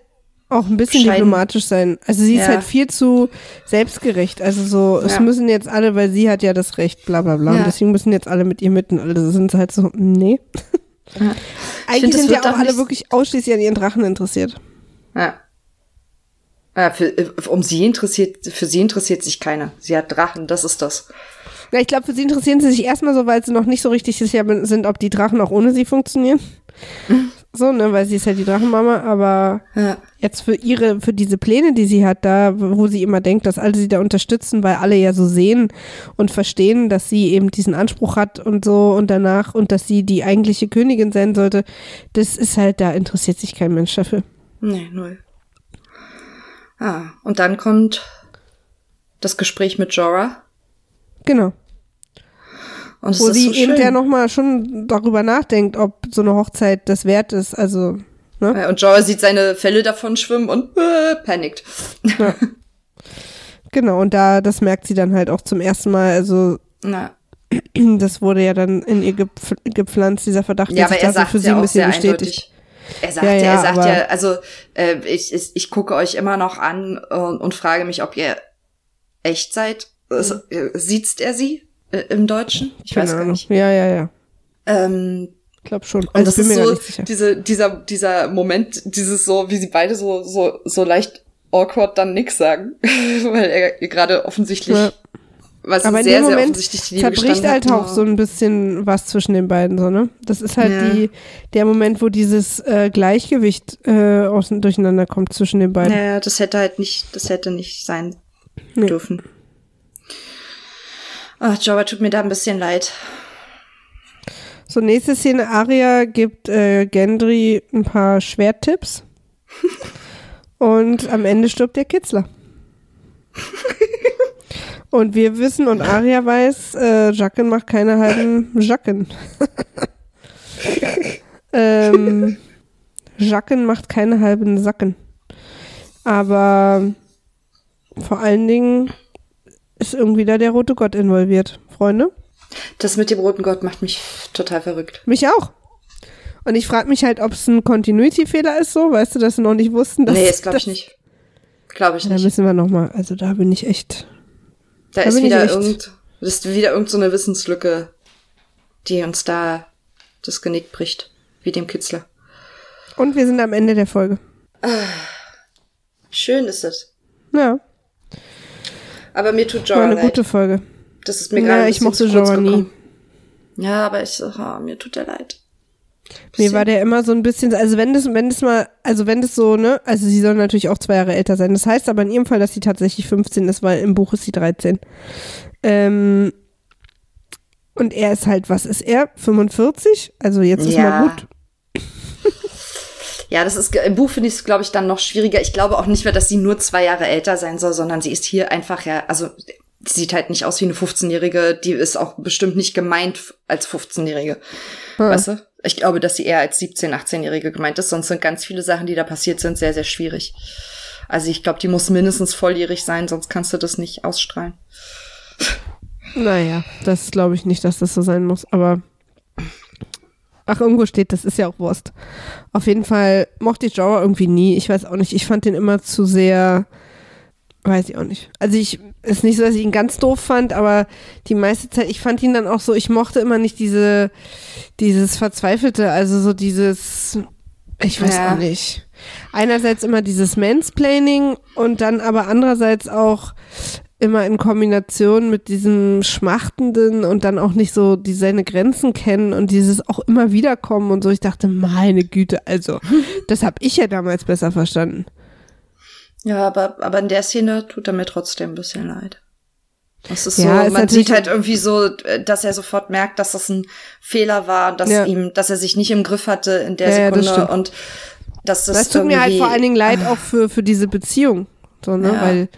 auch ein bisschen Bescheiden. diplomatisch sein. Also sie ist Ja. halt viel zu selbstgerecht. Also so, es Ja. müssen jetzt alle, weil sie hat ja das Recht, bla bla bla. Ja. Und deswegen müssen jetzt alle mit ihr mitten. Alle sind halt so, nee. (laughs) Ja. Eigentlich sind ja auch alle wirklich ausschließlich an ihren Drachen interessiert. Ja. Ja, für, um sie interessiert, für sie interessiert sich keiner. Sie hat Drachen, das ist das. Ja, ich glaube, für sie interessieren sie sich erstmal so, weil sie noch nicht so richtig sicher sind, ob die Drachen auch ohne sie funktionieren. So, ne, weil sie ist halt die Drachenmama, aber Ja. jetzt für ihre, für diese Pläne, die sie hat, da, wo sie immer denkt, dass alle sie da unterstützen, weil alle ja so sehen und verstehen, dass sie eben diesen Anspruch hat und so und danach und dass sie die eigentliche Königin sein sollte, das ist halt, da interessiert sich kein Mensch dafür. Nee, null. Ah, und dann kommt das Gespräch mit Jorah. Genau. Und Wo sie so eben ja nochmal schon darüber nachdenkt, ob so eine Hochzeit das wert ist. Also, ne? Ja, und Jorah sieht seine Fälle davon schwimmen und äh, panikt. Genau, und da, das merkt sie dann halt auch zum ersten Mal. Also, Na. das wurde ja dann in ihr gepf gepflanzt, dieser Verdacht, Ja, aber er sagt für sie ja ein auch bisschen sehr bestätigt. eindeutig. Er sagt Ja, ja, ja, er sagt ja, also äh, ich, ich, ich gucke euch immer noch an und, und frage mich, ob ihr echt seid. Also, äh, Siezt er sie äh, im Deutschen? Ich weiß Keine gar Ahnung. nicht. Ja, ja, ja. Ähm, Ich glaube schon. und Also, das ist gar so diese, dieser, dieser Moment, dieses so, wie sie beide so, so, so leicht awkward dann nix sagen. (laughs) Weil er gerade offensichtlich, Ja. was Aber in sehr, dem sehr Moment offensichtlich die Liebe zerbricht halt auch so ein bisschen was zwischen den beiden, so, ne? Das ist halt Ja. die, der Moment, wo dieses äh, Gleichgewicht äh, aus, durcheinander kommt zwischen den beiden. Naja, das hätte halt nicht, das hätte nicht sein Nee. dürfen. Ach, Jorah tut mir da ein bisschen leid. So, nächste Szene, Arya gibt äh, Gendry ein paar Schwerttipps. (laughs) und am Ende stirbt der Kitzler. (laughs) und wir wissen und Arya weiß, äh, Jacken macht keine halben Jacken. (laughs) ähm, Jacken macht keine halben Sacken. Aber vor allen Dingen ist irgendwie da der rote Gott involviert. Freunde? Das mit dem roten Gott macht mich total verrückt. Mich auch. Und ich frage mich halt, ob es ein Continuity-Fehler ist, so, weißt du, dass sie noch nicht wussten, dass. nee, das glaube ich nicht. Glaube ich Da nicht. müssen wir nochmal, also da bin ich echt. Da da ist wieder echt- irgend, das ist wieder irgend so eine Wissenslücke, die uns da das Genick bricht, wie dem Kitzler. Und wir sind am Ende der Folge. Schön ist es. Ja, Aber mir tut war Jorah eine leid. gute Folge. Das ist mir Ja, gerade ich mochte Jorah nie. Ja, aber ich, ah, mir tut er leid. Mir war der immer so ein bisschen, also wenn das, wenn das mal, also wenn das so, ne, also sie soll natürlich auch zwei Jahre älter sein. Das heißt aber in ihrem Fall, dass sie tatsächlich 15 ist, weil im Buch ist sie 13. Ähm, und er ist halt, was ist er? 45? Also jetzt ist Ja. mal gut. Ja, das ist im Buch finde ich es, glaube ich, dann noch schwieriger. Ich glaube auch nicht mehr, dass sie nur zwei Jahre älter sein soll, sondern sie ist hier einfach ja, also sie sieht halt nicht aus wie eine 15-Jährige, die ist auch bestimmt nicht gemeint als 15-Jährige. Hm. Weißt du? Ich glaube, dass sie eher als 17-, 18-Jährige gemeint ist, sonst sind ganz viele Sachen, die da passiert sind, sehr, sehr schwierig. Also ich glaube, die muss mindestens volljährig sein, sonst kannst du das nicht ausstrahlen. Naja, das glaube ich nicht, dass das so sein muss, aber. Ach, irgendwo steht, das ist ja auch Wurst. Auf jeden Fall mochte ich Jorah irgendwie nie. Ich weiß auch nicht, ich fand den immer zu sehr. Weiß ich auch nicht. Also ich, ist nicht so, dass ich ihn ganz doof fand, aber die meiste Zeit, ich fand ihn dann auch so, ich mochte immer nicht diese, dieses Verzweifelte, also so dieses, ich weiß Ja. auch nicht. Einerseits immer dieses Mansplaining und dann aber andererseits auch immer in Kombination mit diesem Schmachtenden und dann auch nicht so die seine Grenzen kennen und dieses auch immer wiederkommen und so. Ich dachte, meine Güte, also, (laughs) das habe ich ja damals besser verstanden. Ja, aber, aber in der Szene tut er mir trotzdem ein bisschen leid. Das ist Ja, so, man sieht halt irgendwie so, äh, dass er sofort merkt, dass das ein Fehler war, und dass Ja. ihm, dass er sich nicht im Griff hatte in der Ja, das Sekunde stimmt. und dass das, Das tut mir halt vor allen Dingen leid auch für, für diese Beziehung. So, ne? Weil,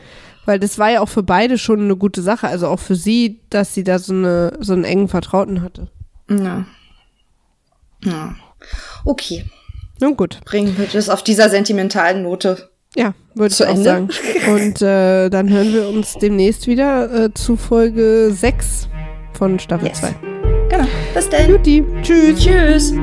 weil das war ja auch für beide schon eine gute Sache. Also auch für sie, dass sie da so, eine, so einen engen Vertrauten hatte. Ja. Ja. Okay, Nun gut. bringen wir das auf dieser sentimentalen Note. Ja, würde ich auch Ende? sagen. Und äh, dann hören wir uns demnächst wieder äh, zu Folge 6 von Staffel Yes. 2. Genau. Bis dann. Juti, tschüss. Tschüss.